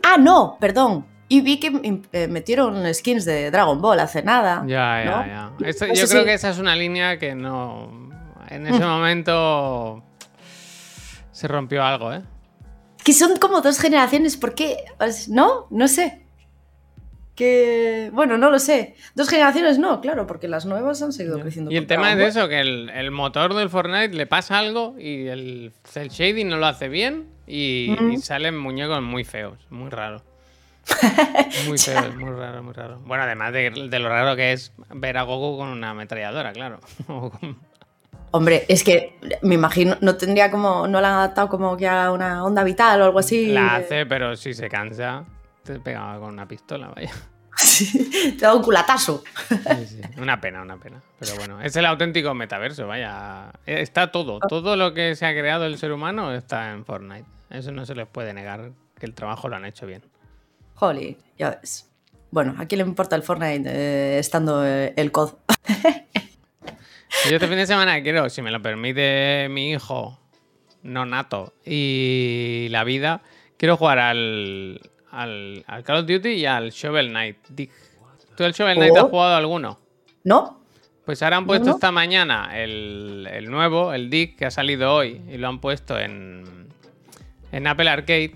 Ah, no, perdón. Y vi que im- eh, metieron skins de Dragon Ball hace nada. Ya, ya, ¿no? ya. Esto- yo creo que esa es una línea que no. En ese momento. Se rompió algo, ¿eh? Que son como dos generaciones, ¿por qué? Pues, ¿No? No sé. Que. Bueno, no lo sé. Dos generaciones no, claro, porque las nuevas han seguido creciendo. Y el tema es eso, que el, el motor del Fortnite le pasa algo y el cel shading no lo hace bien y, Mm. y salen muñecos muy feos, muy raros. [laughs] Muy feos, muy raro, muy raro. Bueno, además de, de lo raro que es ver a Goku con una ametralladora, claro. [laughs] Hombre, es que me imagino, no tendría como, no la han adaptado como que a una onda vital o algo así. La hace, pero si se cansa, te pegaba con una pistola, vaya. [laughs] Sí, te da un culatazo. Sí, sí. Una pena, una pena. Pero bueno, es el auténtico metaverso, vaya. Está todo, todo lo que se ha creado el ser humano está en Fortnite. Eso no se les puede negar, que el trabajo lo han hecho bien. Ya ves. Bueno, ¿a quién le importa el Fortnite eh, estando eh, el COD? [laughs] Yo este fin de semana quiero, si me lo permite mi hijo, no nato, y la vida, quiero jugar al, al, al Call of Duty y al Shovel Knight. ¿Tú el Shovel Knight Oh. has jugado alguno? ¿No? Pues ahora han puesto no. esta mañana el, el nuevo, el Dig, que ha salido hoy, y lo han puesto en, en Apple Arcade.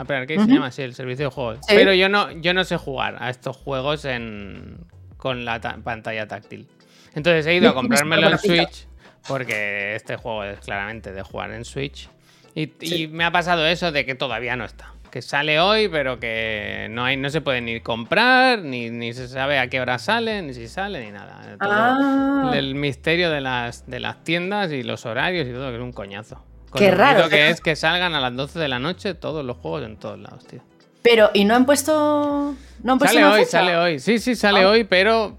Apple Arcade se llama así, el servicio de juegos. Sí. Pero yo no, yo no sé jugar a estos juegos en, con la ta- pantalla táctil. Entonces he ido a comprármelo en. Switch, porque este juego es claramente de jugar en Switch. Y, me ha pasado eso de que todavía no está. Que sale hoy, pero que no hay, no se puede ni comprar, ni, ni se sabe a qué hora sale, ni si sale, ni nada. Todo- Ah. el misterio de las, de las tiendas y los horarios y todo, que es un coñazo. Con Qué lo raro, que es que salgan a las 12 de la noche todos los juegos en todos lados, tío. Pero, ¿y no han puesto. No han puesto Sale una hoy, fecha? sale hoy. Sí, sí, sale Ah. hoy, pero.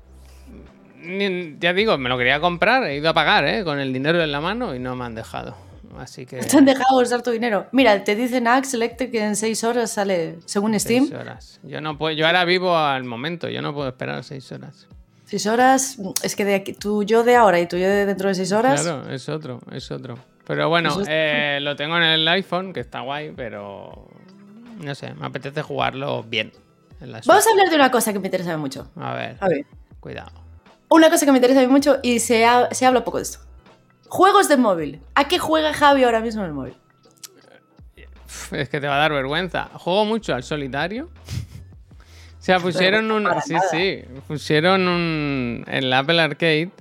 Ya digo, me lo quería comprar, he ido a pagar, ¿eh? Con el dinero en la mano y no me han dejado. Así que. Te han dejado usar tu dinero. Mira, te dicen Axe Electric que en 6 horas sale, según Steam. Seis horas. Yo no puedo, yo ahora vivo al momento, yo no puedo esperar seis horas. 6 horas, es que de aquí, tu yo de ahora y tu yo de dentro de 6 horas. Claro, es otro, es otro. Pero bueno, eh, lo tengo en el iPhone, que está guay, pero no sé, me apetece jugarlo bien. en la Vamos a hablar de una cosa que me interesa mucho. a ver, A ver. cuidado. Una cosa que me interesa mucho y se, ha- se habla poco de esto. Juegos de móvil. ¿A qué juega Javi ahora mismo en el móvil? Es que te va a dar vergüenza. Juego mucho al solitario. O sea, [laughs] pusieron un. Sí, nada. sí. Pusieron un. En el Apple Arcade.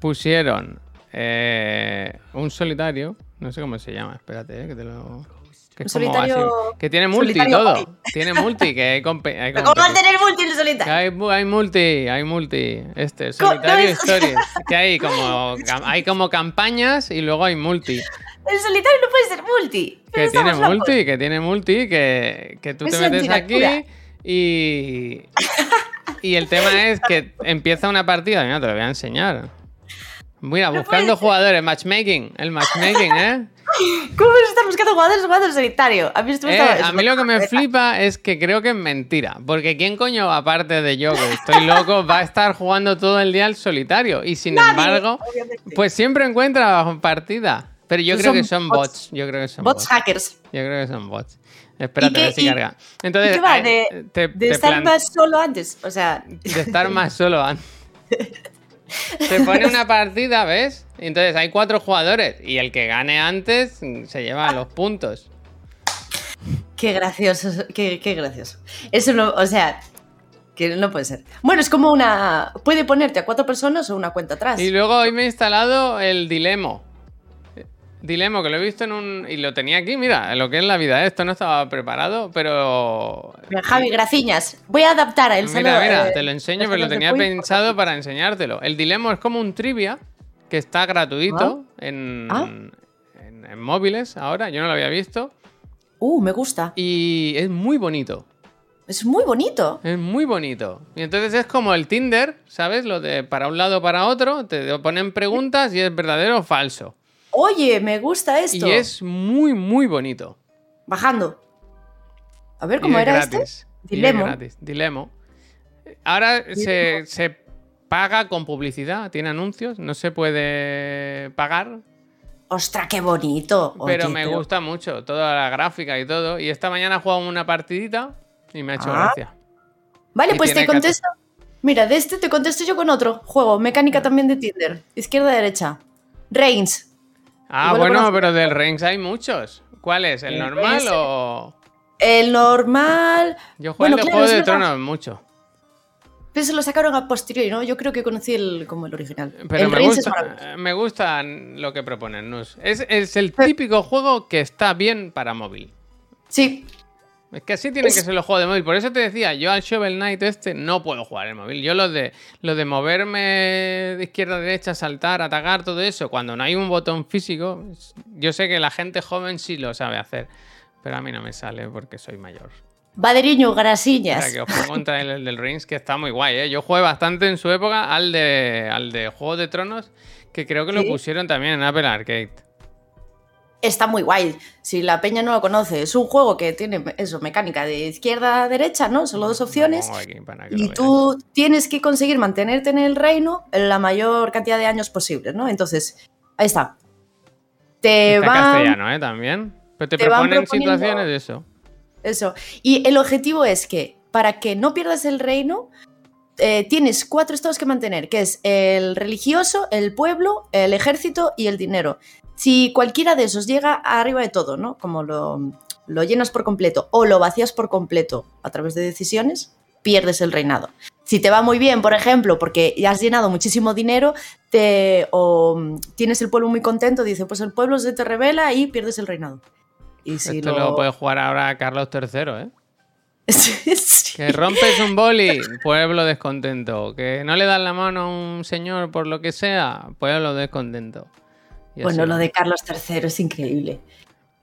Pusieron. Eh, un solitario. No sé cómo se llama. Espérate, eh, que te lo. Que, es solitario- que tiene multi solitario todo. Tiene multi, que hay, hay ¿Cómo va a tener multi en el solitario? hay, mu- hay multi, hay multi. Este, solitario No stories. [laughs] Que hay como, hay como campañas y luego hay multi. El solitario no puede ser multi. Que tiene multi, que tiene multi, que, que tú te Es metes aquí y. Y el tema es que [laughs] empieza una partida. Mira, te lo voy a enseñar. Mira, buscando jugadores, matchmaking. El matchmaking, ¿eh? ¿Cómo a estar buscando jugadores jugando en solitario? A mí, esto me Eh, a mí lo que me flipa es que creo que es mentira. Porque ¿quién coño, aparte de yo, que estoy loco, va a estar jugando todo el día al solitario? Y sin Nadie, embargo, obviamente. pues siempre encuentra partida. Pero yo Pues creo que son bots. bots. Yo creo que son Bots bots. hackers. Yo creo que son bots. Espérate, a ver si carga. Entonces, ¿Y qué va? eh, De, te- de te estar más solo antes. O sea, de estar más solo antes. [laughs] Te pone una [laughs] partida, ¿ves? Entonces hay cuatro jugadores y el que gane antes se lleva los puntos. qué gracioso. Qué, qué gracioso. Eso no, o sea, que no puede ser. Bueno, es como una. Puede ponerte a cuatro personas o una cuenta atrás. Y luego hoy me he instalado el Dilemo. Dilemo, que lo he visto en un. Y lo tenía aquí, mira, lo que es la vida. Esto no estaba preparado, pero. Javi, graciñas. Voy a adaptar a él. Mira, mira, eh, te lo enseño, pero lo tenía pensado para enseñártelo. El Dilemo es como un trivia que está gratuito en, Ah. en- en móviles ahora. Yo no lo había visto. Uh, me gusta. Y es muy bonito. Es muy bonito. Es muy bonito. Y entonces es como el Tinder, ¿sabes? Lo de para un lado para otro, te ponen preguntas y es verdadero o falso. Oye, me gusta esto. Y es muy, muy bonito. Bajando. A ver Y cómo es era gratis. este. Y es Dilemo. gratis. Dilemo. Ahora se, se paga con publicidad, tiene anuncios, no se puede pagar, Ostras, qué bonito. pero Oye, me gusta mucho toda la gráfica y todo. Y esta mañana he jugado una partidita y me ha hecho Ah. gracia. Vale, y pues te contesto. Mira, de este te contesto yo con otro juego. Mecánica también de Tinder. Izquierda-derecha. Reigns. Ah, Igual bueno, pero del Reigns hay muchos. ¿Cuál es? ¿El El normal o...? El normal. Yo juego Bueno, el de claro, Juego de. Tronos mucho. Pero se lo sacaron a posteriori, ¿no? Yo creo que conocí el, como el original. Pero el me gusta, me gusta lo que proponen. Nus. Es, es el típico juego que está bien para móvil. Sí, Es que así tienen Es- que ser los juegos de móvil. Por eso te decía, yo al Shovel Knight este no puedo jugar en móvil. Yo lo de, lo de moverme de izquierda a derecha, saltar, atacar, todo eso, cuando no hay un botón físico, yo sé que la gente joven sí lo sabe hacer. Pero a mí no me sale porque soy mayor. Baderiño, O Grasiñas. sea, que os pongo contra el, el del Reigns, que está muy guay, ¿eh? Yo jugué bastante en su época al de, al de Juego de Tronos, que creo que lo pusieron también en Apple Arcade. Está muy guay. Si la peña no lo conoce, es un juego que tiene eso, mecánica de izquierda a derecha, ¿no? Solo dos opciones. Aquí Y tú tienes que conseguir mantenerte en el reino la mayor cantidad de años posible, ¿no? Entonces, ahí está. Te Está van. castellano, ¿eh? También. Pero te, te proponen situaciones de eso. Eso. Y el objetivo es que para que no pierdas el reino, eh, tienes cuatro estados que mantener, que es el religioso, el pueblo, el ejército y el dinero. Si cualquiera de esos llega arriba de todo, ¿no? Como lo, lo llenas por completo o lo vacías por completo a través de decisiones, pierdes el reinado. Si te va muy bien, por ejemplo, porque ya has llenado muchísimo dinero, te, o tienes el pueblo muy contento, dice, pues el pueblo se te revela y pierdes el reinado. Y si Esto lo... puede jugar ahora Carlos III, ¿eh? [laughs] Sí, sí. Que rompes un boli, pueblo descontento. Que no le das la mano a un señor por lo que sea, pueblo descontento. Bueno, lo de Carlos III es increíble.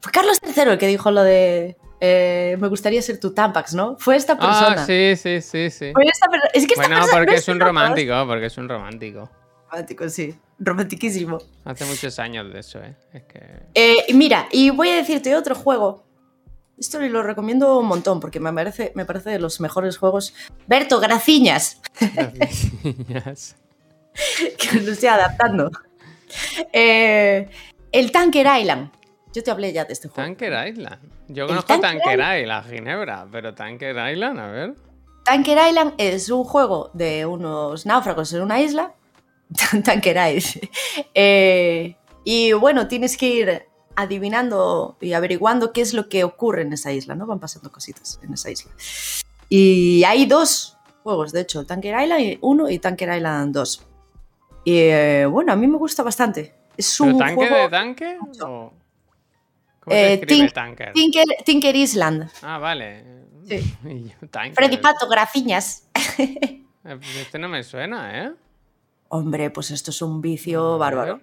Fue Carlos III el que dijo lo de eh, me gustaría ser tu Tampax, ¿no? Fue esta persona. Ah, sí, sí, sí, sí. Fue esta Es que esta Bueno, porque no es un loco, romántico, porque es un romántico. Romántico, sí. romantiquísimo. Hace muchos años de eso, ¿eh? Es que... Eh, mira, y voy a decirte otro juego. Esto lo recomiendo un montón porque me parece, me parece de los mejores juegos. Berto, graciñas. Gracias. [laughs] que lo estoy adaptando. [laughs] Eh, el Tanker Island. Yo te hablé ya de este juego. Tanker Island. Yo conozco Tanker Tanker Island, Ginebra, pero Tanker Island, a ver. Tanker Island es un juego de unos náufragos en una isla. [laughs] Tanker Island. [laughs] Eh, y bueno, tienes que ir adivinando y averiguando qué es lo que ocurre en esa isla, ¿no? Van pasando cositas en esa isla. Y hay dos juegos, de hecho, Tanker Island 1 y Tanker Island 2. Y eh, bueno, a mí me gusta bastante. Es ¿Pero un tanque juego... de tanque? o- ¿Cómo Eh, se escribe Tink- tanker? Tinker, Tinker Island. Ah, vale. Sí. [laughs] Freddy Pato, graciñas. Eh, pues Este no me suena, ¿eh? Hombre, pues esto es un vicio bárbaro.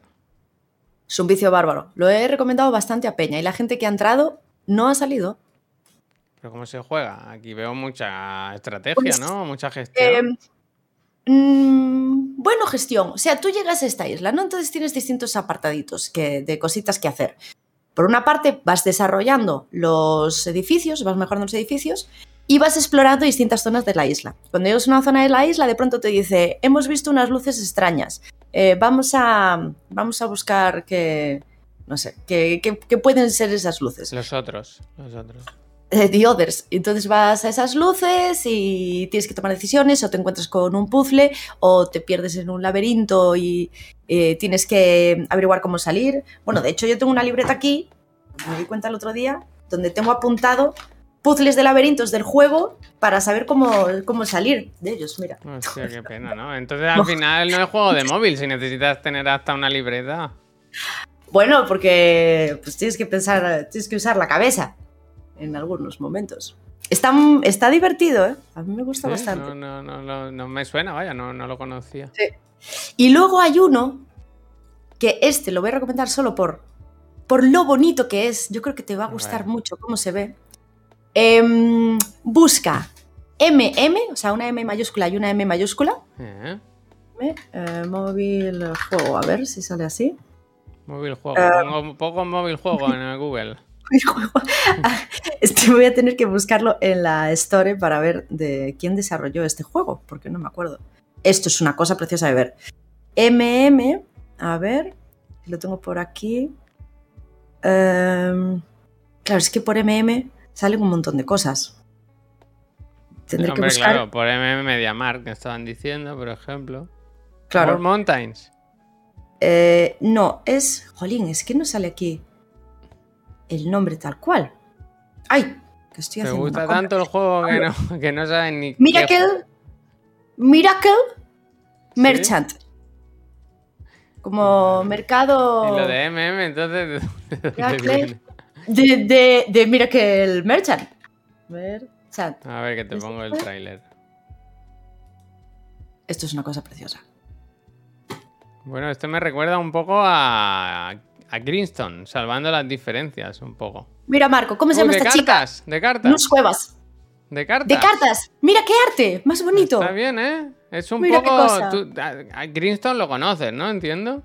Es un vicio bárbaro. Lo he recomendado bastante a Peña y la gente que ha entrado no ha salido. Pero ¿cómo se juega? Aquí veo mucha estrategia, Pues, ¿no? Mucha gestión. Eh, mm, bueno, gestión. O sea, tú llegas a esta isla, ¿no? Entonces tienes distintos apartaditos que, de cositas que hacer. Por una parte, vas desarrollando los edificios, vas mejorando los edificios y vas explorando distintas zonas de la isla. Cuando llegas a una zona de la isla, de pronto te dice, hemos visto unas luces extrañas. Eh, vamos, a, vamos a buscar que, no sé, qué pueden ser esas luces. Los otros, los otros. Eh, The Others. Entonces vas a esas luces y tienes que tomar decisiones o te encuentras con un puzzle o te pierdes en un laberinto y eh, tienes que averiguar cómo salir. Bueno, de hecho yo tengo una libreta aquí, me di cuenta el otro día, donde tengo apuntado puzzles de laberintos del juego para saber cómo, cómo salir de ellos, mira. Hostia, qué pena, ¿no? Entonces al final no es juego de móvil si necesitas tener hasta una libreta. Bueno, porque pues tienes que pensar, tienes que usar la cabeza en algunos momentos. Está, está divertido, ¿eh? A mí me gusta Sí, bastante. No, no, no, no, no me suena, vaya, no, no lo conocía. Y luego hay uno que este lo voy a recomendar solo por, por lo bonito que es. Yo creo que te va a gustar mucho cómo se ve. Em, busca MM, o sea, una M mayúscula y una M mayúscula. Eh, ¿eh? Móvil juego, a ver si sale así. Móvil juego. Pongo, pongo móvil juego en Google. [laughs] Este [laughs] voy a tener que buscarlo en la Store para ver de quién desarrolló este juego, porque no me acuerdo. Esto es una cosa preciosa de ver. MM, a ver, lo tengo por aquí. Em, claro, es que por MM salen un montón de cosas. Tendré Hombre, que buscar. claro, por MM MediaMark que estaban diciendo, por ejemplo. Claro. More Mountains. Eh, no, es. Jolín, es que no sale aquí el nombre tal cual. ¡Ay! Que estoy Te haciendo una gusta tanto el juego que no, que no saben ni qué Miracle. Miracle Merchant. Como mercado Y lo de MM, entonces, ¿de Miracle. de, de, de Miracle Merchant. Merchant. A ver, que te pongo el tráiler. Esto es una cosa preciosa. Bueno, esto me recuerda un poco a, a Greenstone, salvando las diferencias un poco. Mira, Marco, ¿cómo se llama de esta chica? cartas, de cartas. Luz Cuevas. De cartas. De cartas. Mira qué arte, más bonito. Está bien, ¿eh? Es un Mira qué poco. cosa. tú- a- a Greenstone lo conoces, ¿no? Entiendo.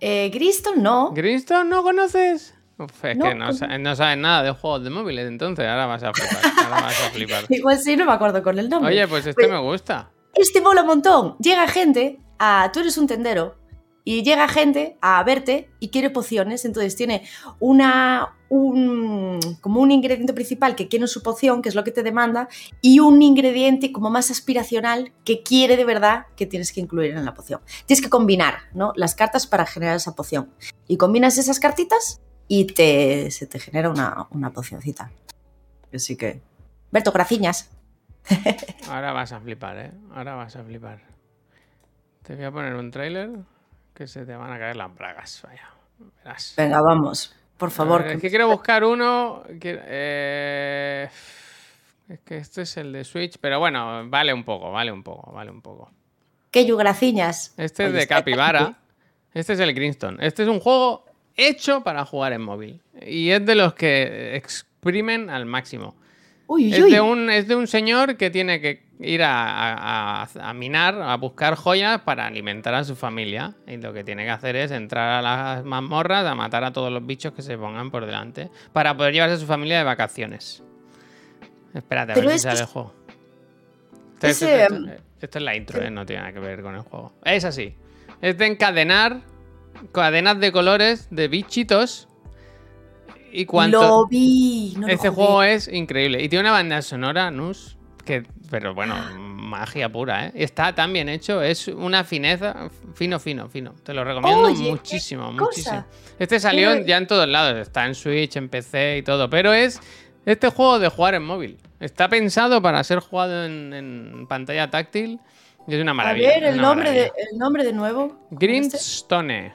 Eh, Griston no. ¿Greenstone no conoces? Uf, es No, que no, pues- no sabes nada de juegos de móviles, entonces ahora vas a flipar. Ahora vas a flipar. [laughs] Igual sí, no me acuerdo con el nombre. Oye, pues este Pues- me gusta. este mola un montón. Llega gente a. Tú eres un tendero. Y llega gente a verte y quiere pociones. Entonces tiene una. Un, como un ingrediente principal que quiere su poción, que es lo que te demanda, y un ingrediente como más aspiracional que quiere de verdad que tienes que incluir en la poción. Tienes que combinar ¿no? las cartas para generar esa poción. Y combinas esas cartitas y te, se te genera una, una pocioncita. Así que. Berto, graciñas. [laughs] Ahora vas a flipar, ¿eh? Ahora vas a flipar. Te voy a poner un tráiler que se te van a caer las bragas. Vaya, verás. Venga, vamos. Por favor. Ver, es que quiero buscar uno. que- eh, es que este es el de Switch, pero bueno, vale un poco, vale un poco, vale un poco. Que yugraciñas. Este es de está Capybara. Este es el Greenstone. Este es un juego hecho para jugar en móvil. Y es de los que exprimen al máximo. Uy, uy, Es de, un, es de un señor que tiene que ir a, a- a minar, a buscar joyas para alimentar a su familia. Y lo que tiene que hacer es entrar a las mazmorras a matar a todos los bichos que se pongan por delante para poder llevarse a su familia de vacaciones. Espérate, a Pero ver si que sale el juego. Esto, esto- ese, esto- em, esto es la intro, ¿eh? no tiene nada que ver con el juego. Es así. Es de encadenar cadenas de colores de bichitos. Y cuánto. Lo vi. No Este juego es increíble. Y tiene una banda sonora, Nus, que, pero bueno, magia pura, ¿eh? Está tan bien hecho, es una fineza, fino, fino, fino. Te lo recomiendo Oye, muchísimo, muchísimo. Este salió Qué- ya en todos lados, está en Switch, en PC y todo, pero es este juego de jugar en móvil. Está pensado para ser jugado en, en pantalla táctil y es una A maravilla. ver, es el nombre, de, el nombre de nuevo. Greenstone.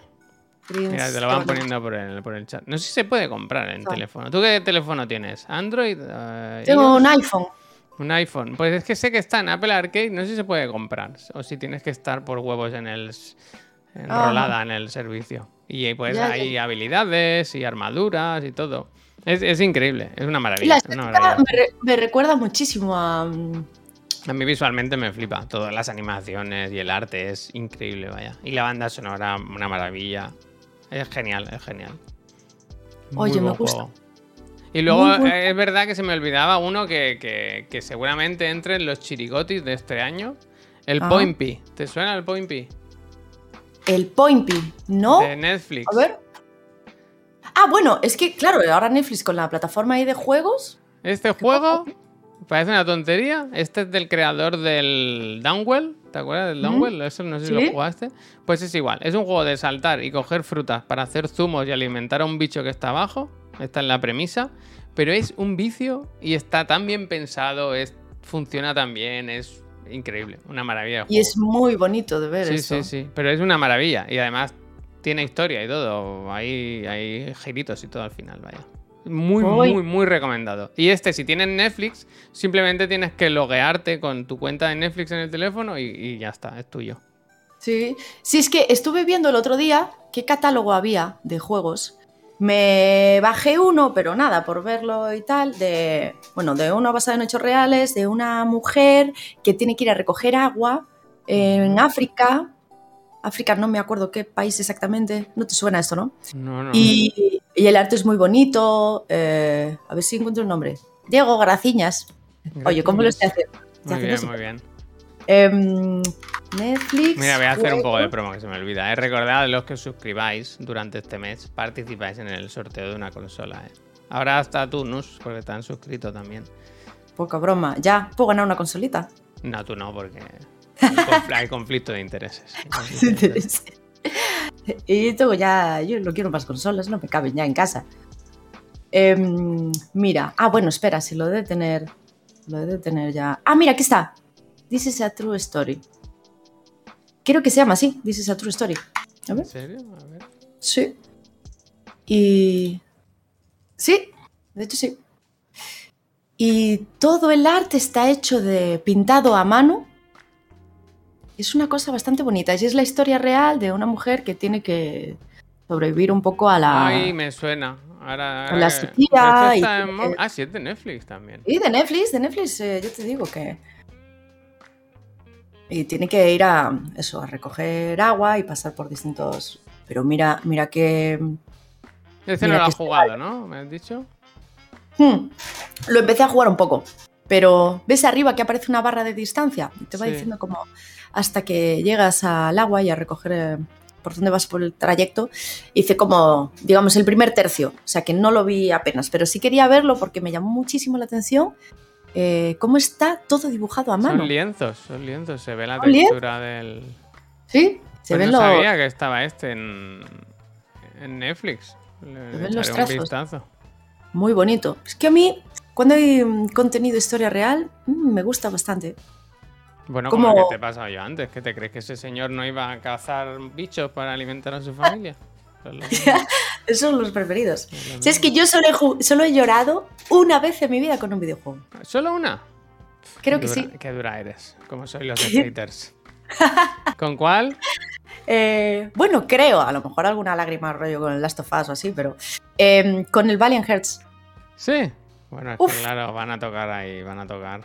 Mira, te lo van poniendo por el, por el chat. No sé si se puede comprar en No. teléfono. ¿Tú qué teléfono tienes? ¿Android? Eh, Tengo iOS? un iPhone. Un iPhone. Pues es que sé que está en Apple Arcade, no sé si se puede comprar. O si tienes que estar por huevos en el enrolada en el servicio. Y pues Ya, ya. hay habilidades y armaduras y todo. Es, es increíble, es una maravilla. la es una estética maravilla. me, re- me recuerda muchísimo a. mm, A mí visualmente me flipa. Todas las animaciones y el arte es increíble, vaya. Y la banda sonora, una maravilla. Es genial, es genial. Oye, me gusta. juego. Y luego eh, es verdad que se me olvidaba uno que, que- que seguramente entre en los chirigotis de este año. El Ah. Point P. ¿Te suena el Point P? El Pointy, ¿no? De Netflix. A ver. Ah, bueno, es que, claro, ahora Netflix con la plataforma ahí de juegos. Este juego parece una tontería. Este es del creador del Downwell. ¿Te acuerdas del. Downwell? Eso no sé si Sí. lo jugaste. Pues es igual. Es un juego de saltar y coger frutas para hacer zumos y alimentar a un bicho que está abajo. Esta es la premisa. Pero es un vicio y está tan bien pensado. Es, funciona tan bien. Es increíble. Una maravilla. de Y es muy bonito de ver Sí, esto. sí, sí. Pero es una maravilla. Y además tiene historia y todo. Hay, hay giritos y todo al final, vaya. Muy, Uy. muy, muy recomendado. Y este, si tienes Netflix, simplemente tienes que loguearte con tu cuenta de Netflix en el teléfono y, y ya está, es tuyo. Sí. Sí, es que estuve viendo el otro día qué catálogo había de juegos. Me bajé uno, pero nada, por verlo y tal, de, bueno, de uno basado en hechos reales, de una mujer que tiene que ir a recoger agua en África. África, no me acuerdo qué país exactamente. No te suena esto, ¿no? No, no. Y, y el arte es muy bonito. eh, a ver si encuentro el nombre. Diego Graciñas. Oye, ¿cómo lo estoy haciendo? Muy bien, muy bien. Em, Netflix. Mira, voy a hacer un poco de promo que se me olvida. ¿eh? Recordad los que os suscribáis durante este mes, participáis en el sorteo de una consola. ¿eh? Ahora hasta tú, Nus, porque te han suscrito también. Poca broma. Ya, puedo ganar una consolita. No, tú no, porque hay [laughs] confl- hay conflicto de intereses. Conflicto de intereses. y tengo ya. Yo no quiero más consolas, no me caben ya en casa. Em, mira. Ah, bueno, espera, si lo de tener. Lo de tener ya. Ah, mira, aquí está. This is a true story. Creo que se llama así. Is a true story. A ver. ¿En serio? A ver. Sí. Y. Sí, de hecho sí. Y todo el arte está hecho de pintado a mano. Es una cosa bastante bonita. Y es la historia real de una mujer que tiene que sobrevivir un poco a la. Ay, me suena. Ahora, la ahora que- sequía y en Ah, sí, es de Netflix también. Y de Netflix, de Netflix, eh, yo te digo que. Y tiene que ir a eso, a recoger agua y pasar por distintos. Pero mira, mira que. Ese no lo has jugado, ¿no? ¿Me has dicho? Hmm, Lo empecé a jugar un poco, pero ves arriba que aparece una barra de distancia y te va Sí. diciendo como hasta que llegas al agua y a recoger eh, por dónde vas por el trayecto. Hice como, digamos, el primer tercio, o sea que no lo vi apenas, pero sí quería verlo porque me llamó muchísimo la atención eh, cómo está todo dibujado a mano. Son lienzos, son lienzos. Se ve la textura del. Sí, se Pues no sabía que estaba este en, en Netflix. Le, Se ven los un trazos. vistazo. Muy bonito. Es que a mí, cuando hay mm, contenido historia real, mm, me gusta bastante. Bueno, como el que te he pasado yo antes. ¿Qué te crees que ese señor no iba a cazar bichos para alimentar a su familia? [laughs] Pues son los preferidos. es lo Si es que yo solo he, solo he llorado una vez en mi vida con un videojuego. ¿Solo una? Creo que dura- sí. Qué dura eres, como soy los [laughs] haters. ¿Con cuál? Eh, bueno, creo, a lo mejor alguna lágrima rollo con el Last of Us o así, pero eh, con el Valiant Hearts. Sí. Bueno, es Uf. que claro, van a tocar ahí, van a tocar.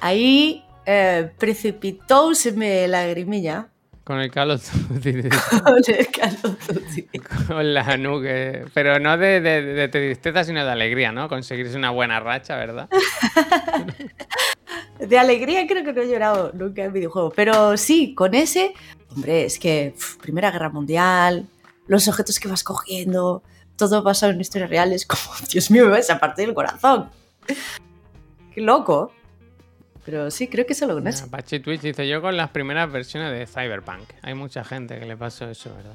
ahí eh, precipitóseme lagrimilla. Con el Call of Duty. [laughs] Con el Call of Duty. Con la nuque. Pero no de, de- de tristeza, sino de alegría, ¿no? Conseguirse una buena racha, ¿verdad? [laughs] De alegría creo que no he llorado nunca en videojuego. Pero sí, con ese, hombre, es que Primera Guerra Mundial, los objetos que vas cogiendo, todo basado en historias reales, como, [laughs] Dios mío, me vas a partir el corazón. Qué loco. Pero sí, creo que eso. Mira, Pachi Twitch dice yo con las primeras versiones de Cyberpunk. Hay mucha gente que le pasó eso, ¿verdad?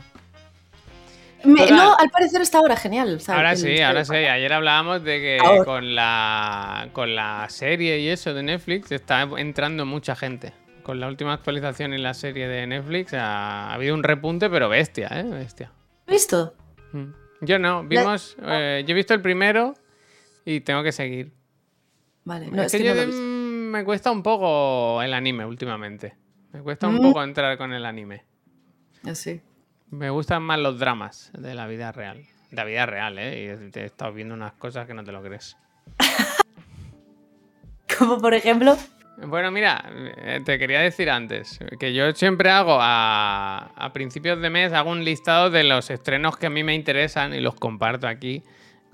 Me- no, al parecer está ahora genial. ¿sabes? Ahora sí, ahora sí. Ayer hablábamos de que Ahora. con la, con la serie y eso de Netflix está entrando mucha gente. Con la última actualización en la serie de Netflix ha, ha habido un repunte, pero bestia, ¿eh? Bestia. ¿Visto? Mm. Yo no, vimos. eh, yo he visto el primero y tengo que seguir. Vale, no, es, es que, que yo no lo me cuesta un poco el anime últimamente. Me cuesta un Mm. poco entrar con el anime. Así. Me gustan más los dramas de la vida real. De la vida real, ¿eh? Y te he estado viendo unas cosas que no te lo crees. [laughs] Como por ejemplo. Bueno, mira, eh, te quería decir antes que yo siempre hago a, a principios de mes, hago un listado de los estrenos que a mí me interesan y los comparto aquí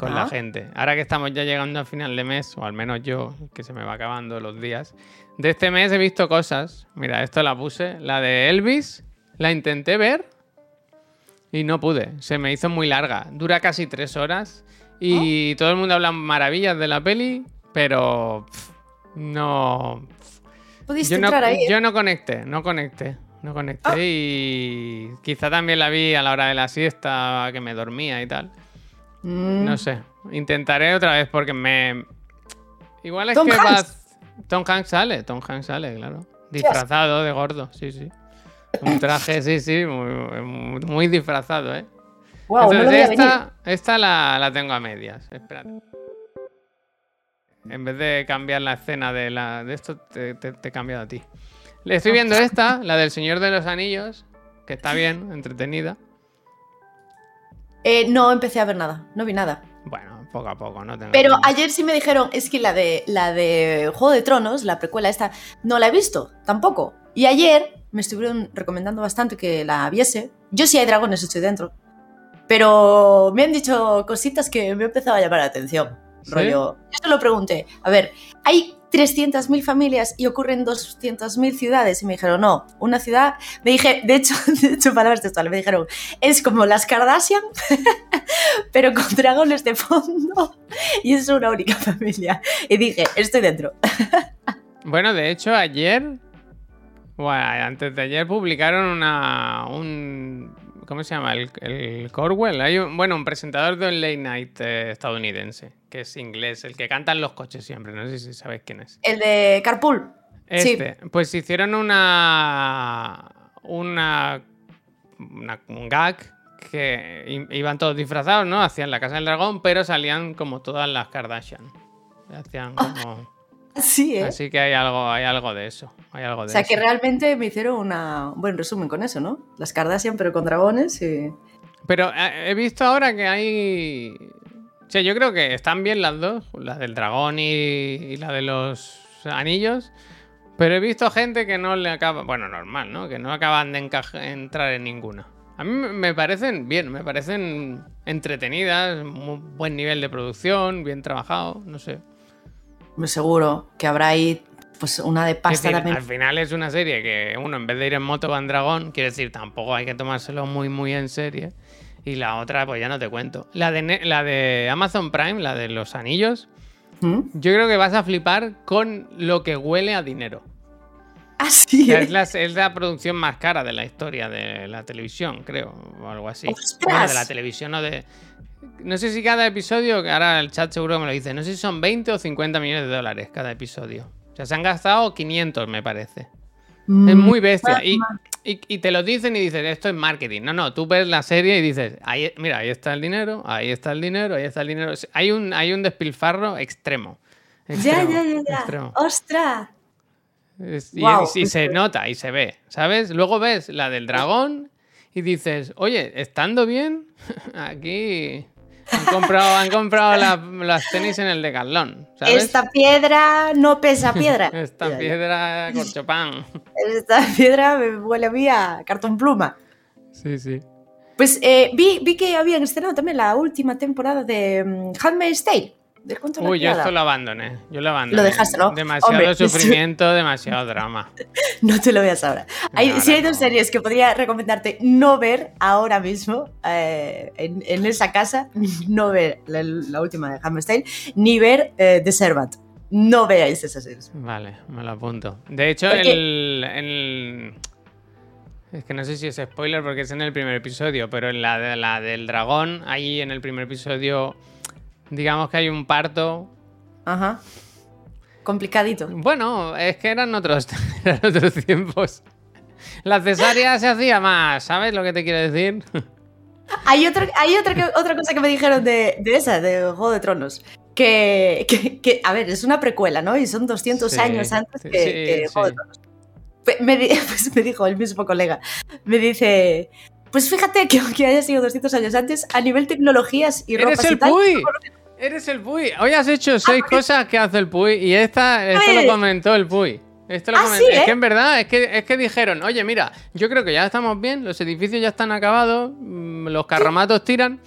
con la Ah. gente. Ahora que estamos ya llegando a final de mes, o al menos yo, que se me va acabando los días, de este mes he visto cosas. Mira, esto la puse, la de Elvis, la intenté ver y no pude, se me hizo muy larga, dura casi tres horas y todo el mundo habla maravillas de la peli, pero pff, no... Pudiste Yo no, entrar ahí. ¿eh? yo no conecté, no conecté, no conecté Ah. y quizá también la vi a la hora de la siesta, que me dormía y tal. Mm. No sé, intentaré otra vez porque me... Igual es Tom que Hanks. vas... Tom Hanks sale, Tom Hanks sale, claro. Disfrazado de gordo, sí, sí. Un traje, sí, sí, muy, disfrazado, ¿eh? Entonces, esta, esta la, la tengo a medias. Espérate. En vez de cambiar la escena de, la, de esto, te, te- te he cambiado a ti. Le estoy viendo esta, la del Señor de los Anillos, que está bien, entretenida. Eh, no empecé a ver nada, no vi nada. Bueno, poco a poco, no tengo Pero ayer sí me dijeron, es que la de la de Juego de Tronos, la precuela esta, no la he visto, tampoco. Y ayer me estuvieron recomendando bastante que la viese. Yo sí hay dragones, estoy dentro. Pero me han dicho cositas que me han empezado a llamar la atención. ¿Sí? Rollo. Yo se lo pregunté. A ver, hay 300.000 familias y ocurren 200.000 ciudades. Y me dijeron, no, una ciudad. Me dije, de hecho, [laughs] de hecho, palabras textuales, me dijeron, es como las Kardashian, [laughs] pero con dragones de fondo. [laughs] Y es una única familia. Y dije, estoy dentro. Bueno, de hecho, ayer, bueno, antes de ayer publicaron una, un, ¿cómo se llama? El, el Corwell. Hay un, bueno, un presentador de un late night eh, estadounidense, que es inglés, el que canta en los coches siempre. No sé si sabéis quién es. El de Carpool. Sí. Este, pues hicieron una, una, una- un gag que iban todos disfrazados, ¿no? Hacían la casa del dragón, pero salían como todas las Kardashian. Hacían como... Sí, ¿eh? Así que hay algo, hay algo de eso. Hay algo de O sea, que realmente me hicieron una- un buen resumen con eso, ¿no? Las Kardashian, pero con dragones y... Pero eh, he visto ahora que hay. O sea, yo creo que están bien las dos, la del dragón y, y la de los anillos. Pero he visto gente que no le acaba. Bueno, normal, ¿no? Que no acaban de entrar en ninguna. A mí me- me parecen bien, me parecen entretenidas, muy buen nivel de producción, bien trabajado, no sé. Seguro que habrá ahí pues una de pasta decir, también. al final es una serie que uno en vez de ir en moto va en dragón, quiere decir, tampoco hay que tomárselo muy muy en serie. Y la otra, pues ya no te cuento. La de, la de Amazon Prime, la de los anillos, ¿Mm? yo creo que vas a flipar con lo que huele a dinero. Ah, O sí. sea, ¿eh? es, la, es la producción más cara de la historia de la televisión, creo, o algo así. Bueno, de la televisión o de... No sé si cada episodio, que ahora el chat seguro que me lo dice, no sé si son 20 o 50 millones de dólares cada episodio. O sea, se han gastado 500, me parece. Es Mm, muy bestia. Y, y- y te lo dicen y dices, esto es marketing. No, no, tú ves la serie y dices, ahí, mira, ahí está el dinero, ahí está el dinero, ahí está el dinero. Hay un, hay un despilfarro extremo. Ya, Extremo, ya, ya, ya. extremo. ¡Ostras! Es- y, Guau. y se nota y se ve, ¿sabes? Luego ves la del dragón y dices, oye, estando bien, [laughs] aquí Han comprado, han comprado la- las tenis en el Decathlon, ¿sabes? Esta piedra no pesa piedra. [laughs] Esta piedra corchopán. [laughs] Esta piedra me huele a mí a cartón pluma. Sí, sí. Pues eh, vi, vi que habían estrenado también la última temporada de mm, Handmaid's Tale. Del cuento de la Uy, yo esto lo abandoné. Yo lo abandoné. Lo dejaste, ¿no? Demasiado Hombre, sufrimiento, [laughs] demasiado drama. [laughs] No te lo veas ahora. Hay, Ahora hay dos no. series que podría recomendarte no ver ahora mismo eh, en, en esa casa, [laughs] no ver la, la última de Tale, ni ver eh, The Servant. No veáis esas series. Vale, me lo apunto. De hecho, Porque- el, el- Es que no sé si es spoiler porque es en el primer episodio, pero en la, de, la del dragón, ahí en el primer episodio, digamos que hay un parto. Ajá. Complicadito. Bueno, es que eran otros, [laughs] eran otros tiempos. La cesárea se hacía más, ¿sabes lo que te quiero decir? Hay, otro, hay otra, otra cosa que me dijeron de, de esa, de Juego de Tronos. Que, que- que, a ver, es una precuela, ¿no? Y son 200 Sí, años antes que, sí, que Juego de. Tronos. Me, [laughs] pues me dijo el mismo colega. Me dice. Pues fíjate que aunque haya sido 200 años antes, a nivel tecnologías y ropas ¡Eres el y tal, Puy! ¡Eres el Puy! Hoy has hecho seis cosas que hace el Puy y esta, esto lo comentó el Puy. Esto lo Ah, comentó. sí, Es ¿eh? que en verdad, es que, es que dijeron, oye, mira, yo creo que ya estamos bien, los edificios ya están acabados, mm, los carromatos tiran.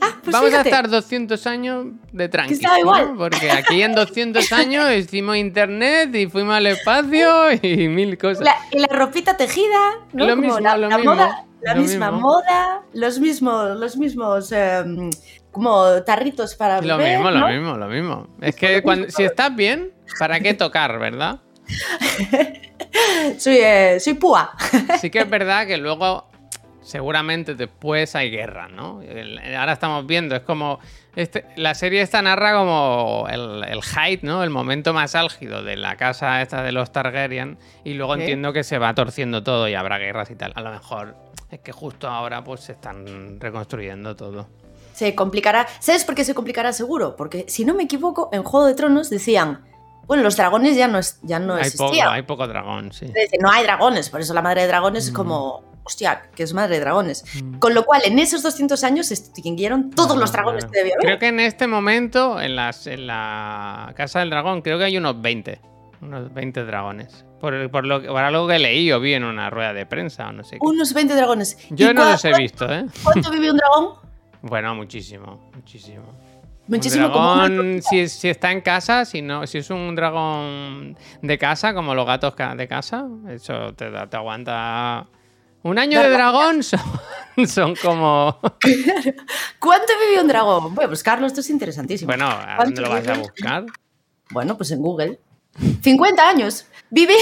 Ah, pues Vamos fíjate. a estar 200 años de tranqui. estaba ¿no? Porque aquí en 200 años [laughs] hicimos internet y fuimos al espacio y mil cosas. La, y la ropita tejida, ¿no? Lo Como mismo, la, lo la mismo, moda, la misma mismo. moda, los mismos, los mismos em, como tarritos para Lo beber, mismo, ¿no? lo mismo, lo mismo. Es que cuando, si estás bien, ¿para qué tocar, verdad? [laughs] Soy, eh, soy púa. Sí que es verdad que luego, seguramente después hay guerra, ¿no? Ahora estamos viendo, es como... Este, la serie esta narra como el, el height, ¿no? El momento más álgido de la casa esta de los Targaryen y luego entiendo que se va torciendo todo y habrá guerras y tal. A lo mejor es que justo ahora pues se están reconstruyendo todo. Se complicará. ¿Sabes por qué se complicará seguro? Porque si no me equivoco, en Juego de Tronos decían, bueno, los dragones ya no, es, ya no hay, poco, existían. hay poco dragón, sí. No hay dragones, por eso la madre de dragones es Mm. como, hostia, que es madre de dragones. Mm. Con lo cual, en esos 200 años se extinguieron todos los dragones claro. que debía haber. Creo que en este momento, en, las, en la Casa del Dragón, creo que hay unos 20. Unos 20 dragones. Por, por lo, que- por algo que leí o vi en una rueda de prensa o no sé qué. Unos 20 dragones. Yo ¿Y no los he visto, ¿eh? ¿Cuánto vive un dragón? [laughs] Bueno, muchísimo, muchísimo. Muchísimo un como si, si está en casa, si no, si es un dragón de casa, como los gatos de casa, eso te, te aguanta. Un año de dragón [laughs] son, son como. [laughs] ¿Cuánto vive un dragón? Voy a buscarlo, esto es interesantísimo. Bueno, ¿a ¿Cuánto dónde lo vas a buscar? Bueno, pues en Google. 50 años. Vive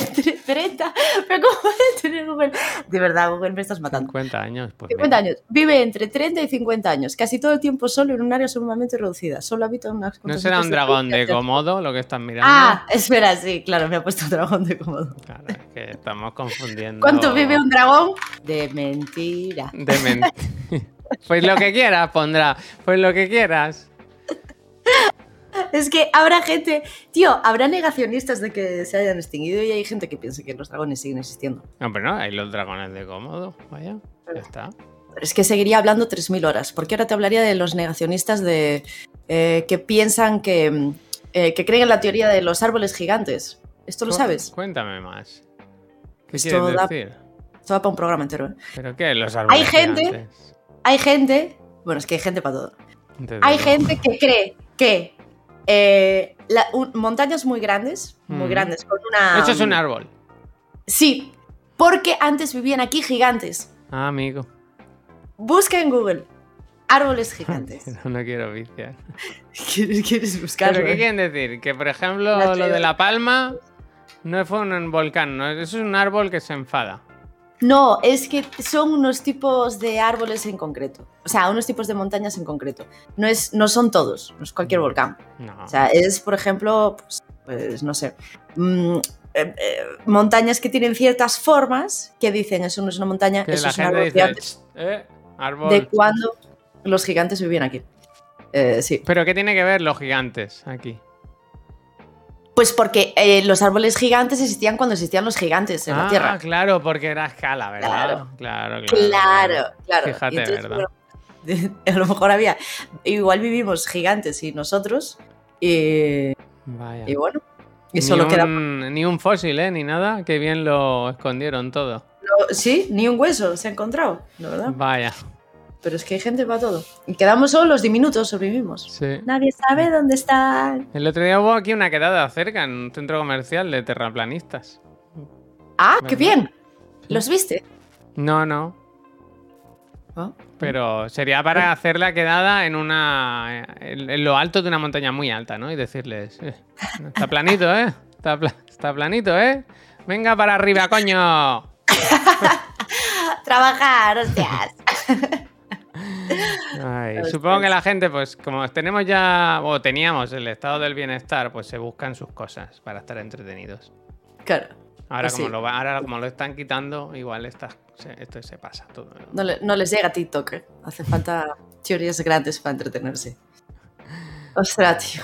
entre 30. Pero ¿cómo puede tener Google? De verdad, Google, me estás matando. 50 años. Pues 50 mira. años. Vive entre 30 y 50 años. Casi todo el tiempo solo en un área sumamente reducida. Solo habita en unas ¿No será un dragón de. Komodo lo que estás mirando? Ah, espera, sí, claro, me ha puesto dragón de cómodo. Claro, es que estamos confundiendo. ¿Cuánto vive un dragón? De mentira. De ment- [laughs] Pues lo que quieras pondrá. Pues lo que quieras. Es que habrá gente, tío, habrá negacionistas de que se hayan extinguido y hay gente que piensa que los dragones siguen existiendo. No, pero no, hay los dragones de Komodo. Vaya, ya está. Pero es que seguiría hablando 3.000 horas, porque ahora te hablaría de los negacionistas de, eh, que piensan que, mm, eh, que creen en la teoría de los árboles gigantes. ¿Esto lo Cu- sabes? Cuéntame más. ¿Qué Esto quieres da- decir? Esto va para un programa entero. ¿eh? ¿Pero qué? Los árboles Hay gente- gigantes? Hay gente, bueno, es que hay gente para todo. Hay gente que cree que eh, la- un- montañas muy grandes, muy Mm. grandes, con una... Eso es un árbol. Sí, porque antes vivían aquí gigantes. Ah, amigo. Busca en Google árboles [laughs] gigantes. No, no quiero viciar. ¿Quieres, quieres buscarlo? ¿Pero qué quieren decir? Que, por ejemplo, lo de. La Palma no fue un volcán, ¿no? Eso es un árbol que se enfada. No, es que son unos tipos de árboles en concreto. O sea, unos tipos de montañas en concreto. No, es, no son todos, no es cualquier volcán. No. O sea, es, por ejemplo, pues, pues, no sé, mm, eh, eh, montañas que tienen ciertas formas que dicen eso no es una montaña, que eso es un árbol dice, gigante. "Ch, eh, árbol. De cuando los gigantes vivían aquí. Eh, sí. ¿Pero qué tiene que ver los gigantes aquí? Pues porque eh, los árboles gigantes existían cuando existían los gigantes en ah, la Tierra. claro, porque era escala, ¿verdad? Claro. Claro, claro. Claro, claro. Fíjate, entonces, ¿verdad? bueno, [laughs] a lo mejor había. Igual vivimos gigantes y nosotros. Y, Vaya. y bueno, y Ni solo queda. un, ni un fósil, ¿eh? Ni nada. Que bien lo escondieron todo. No, sí, ni un hueso se ha encontrado, la verdad. Vaya. Pero es que hay gente para todo. Y quedamos solos, diminutos, sobrevivimos. Sí. Nadie sabe dónde están. El otro día hubo aquí una quedada cerca en un centro comercial de terraplanistas. ¡Ah, qué bien! ¿Los viste? No, no. Ah, Pero sería para hacer la quedada en una. en, en lo alto de una montaña muy alta, ¿no? Y decirles. "Eh, está planito, ¿eh? Está, pla- está planito, ¿eh? Venga para arriba, coño. [laughs] Trabajar, hostias. [laughs] Ay, supongo que la gente, pues como tenemos ya, o teníamos el estado del bienestar, pues se buscan sus cosas para estar entretenidos. Claro. Ahora, Pues como, sí. lo, ahora como lo están quitando, igual se- esto se pasa todo. ¿no? No, le- no les llega TikTok. ¿eh? Hace falta teorías grandes para entretenerse. Ostras, tío.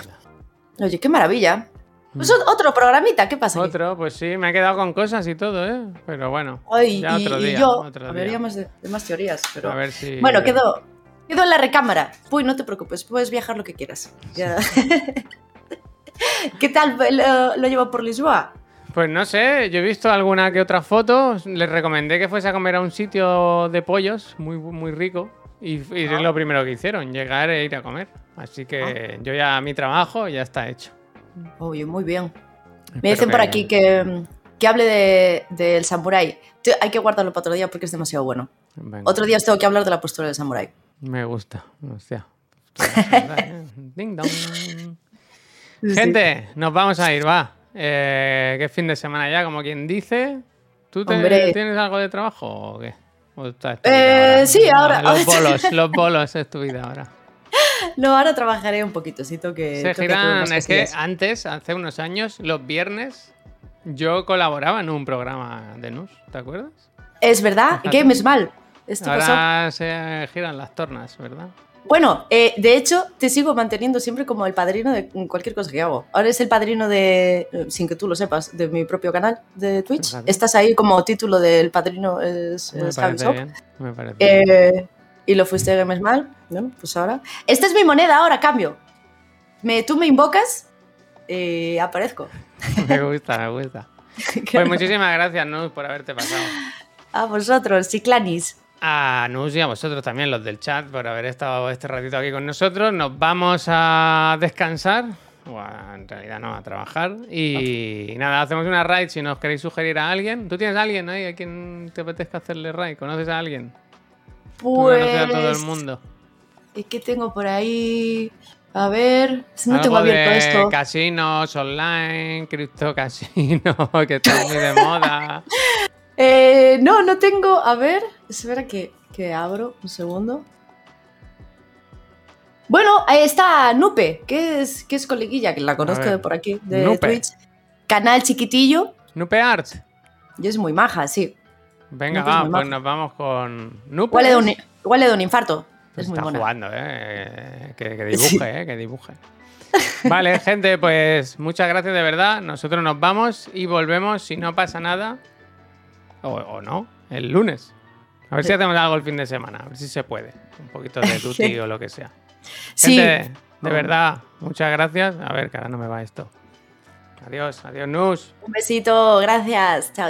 Oye, qué maravilla. Pues ot- otro programita, ¿qué pasa? aquí? Otro, pues sí, me he quedado con cosas y todo, ¿eh? Pero bueno, Ay, ya y, otro y día. yo otro día. hablaríamos de, de más teorías, pero... A ver si. Bueno, quedó, quedó en la recámara. Uy, no te preocupes, puedes viajar lo que quieras. Ya. [laughs] ¿Qué tal lo, lo llevo por Lisboa? Pues no sé, yo he visto alguna que otra foto. Les recomendé que fuese a comer a un sitio de pollos muy, muy rico. Y, y Ah. es lo primero que hicieron, llegar e ir a comer. Así que Ah. yo ya mi trabajo ya está hecho. Oye, muy bien. Espero Me dicen por aquí que, que hable de- del samurái. Hay que guardarlo para otro día porque es demasiado bueno. Venga, Otro día os tengo que hablar de la postura del samurái. Me gusta. Hostia. [laughs] Ding dong. Gente, nos vamos a ir, va. Eh, ¿Qué fin de semana ya? Como quien dice. ¿Tú te- tienes algo de trabajo o qué? ¿O esta es tu Eh, sí, ahora- Los bolos, [laughs] los bolos es tu vida ahora. No, ahora trabajaré un poquito, sí, tengo que... Se que giran, es que antes, hace unos años, los viernes, yo colaboraba en un programa de NUS, ¿te acuerdas? Es verdad, Fíjate. Games mal. Esto pasó. Ahora se giran las tornas, ¿verdad? Bueno, eh, de hecho, te sigo manteniendo siempre como el padrino de cualquier cosa que hago. Ahora es el padrino de, eh, sin que tú lo sepas, de mi propio canal de Twitch. Estás ahí como título del padrino, es, Me es parece bien. Me parece bien. Eh, y lo fuiste Games mal. Bueno, pues ahora. Esta es mi moneda ahora, cambio. Me, tú me invocas y aparezco. [laughs] Me gusta, me gusta. [laughs] Pues muchísimas gracias, Nus, por haberte pasado. A vosotros, Chiclanis. A Nus y a vosotros también, los del chat, por haber estado este ratito aquí con nosotros. Nos vamos a descansar, o a- en realidad no, a trabajar. Y nada, hacemos una raid si nos queréis sugerir a alguien. ¿Tú tienes a alguien ahí a quien te apetezca hacerle raid? ¿Conoces a alguien? Conoces a todo el Pues. mundo. ¿Y qué tengo por ahí? A ver. No Algo tengo abierto de esto. Casinos online, cripto casino, [laughs] que está muy de moda. [laughs] Eh, no, no tengo. A ver, espera que, que abro un segundo. Bueno, ahí está Nupe, que es, que es coleguilla, que la conozco de por aquí, de Nupe. Twitch. Canal chiquitillo Nupe Art. y es muy maja, sí. Venga, va, pues nos vamos con Nupe. Igual le da un, igual le da un infarto. Pues es muy está buena. jugando, ¿eh? Que, que dibuje, ¿eh? Que dibuje. Vale, [laughs] gente, pues muchas gracias de verdad. Nosotros nos vamos y volvemos, si no pasa nada, o, o no, el lunes. A ver si Sí. hacemos algo el fin de semana, a ver si se puede. Un poquito de [laughs] tuti Sí. o lo que sea. Sí. Gente, de Oh. verdad, muchas gracias. A ver, que ahora no me va esto. Adiós, adiós, Nus. Un besito, gracias. Chao.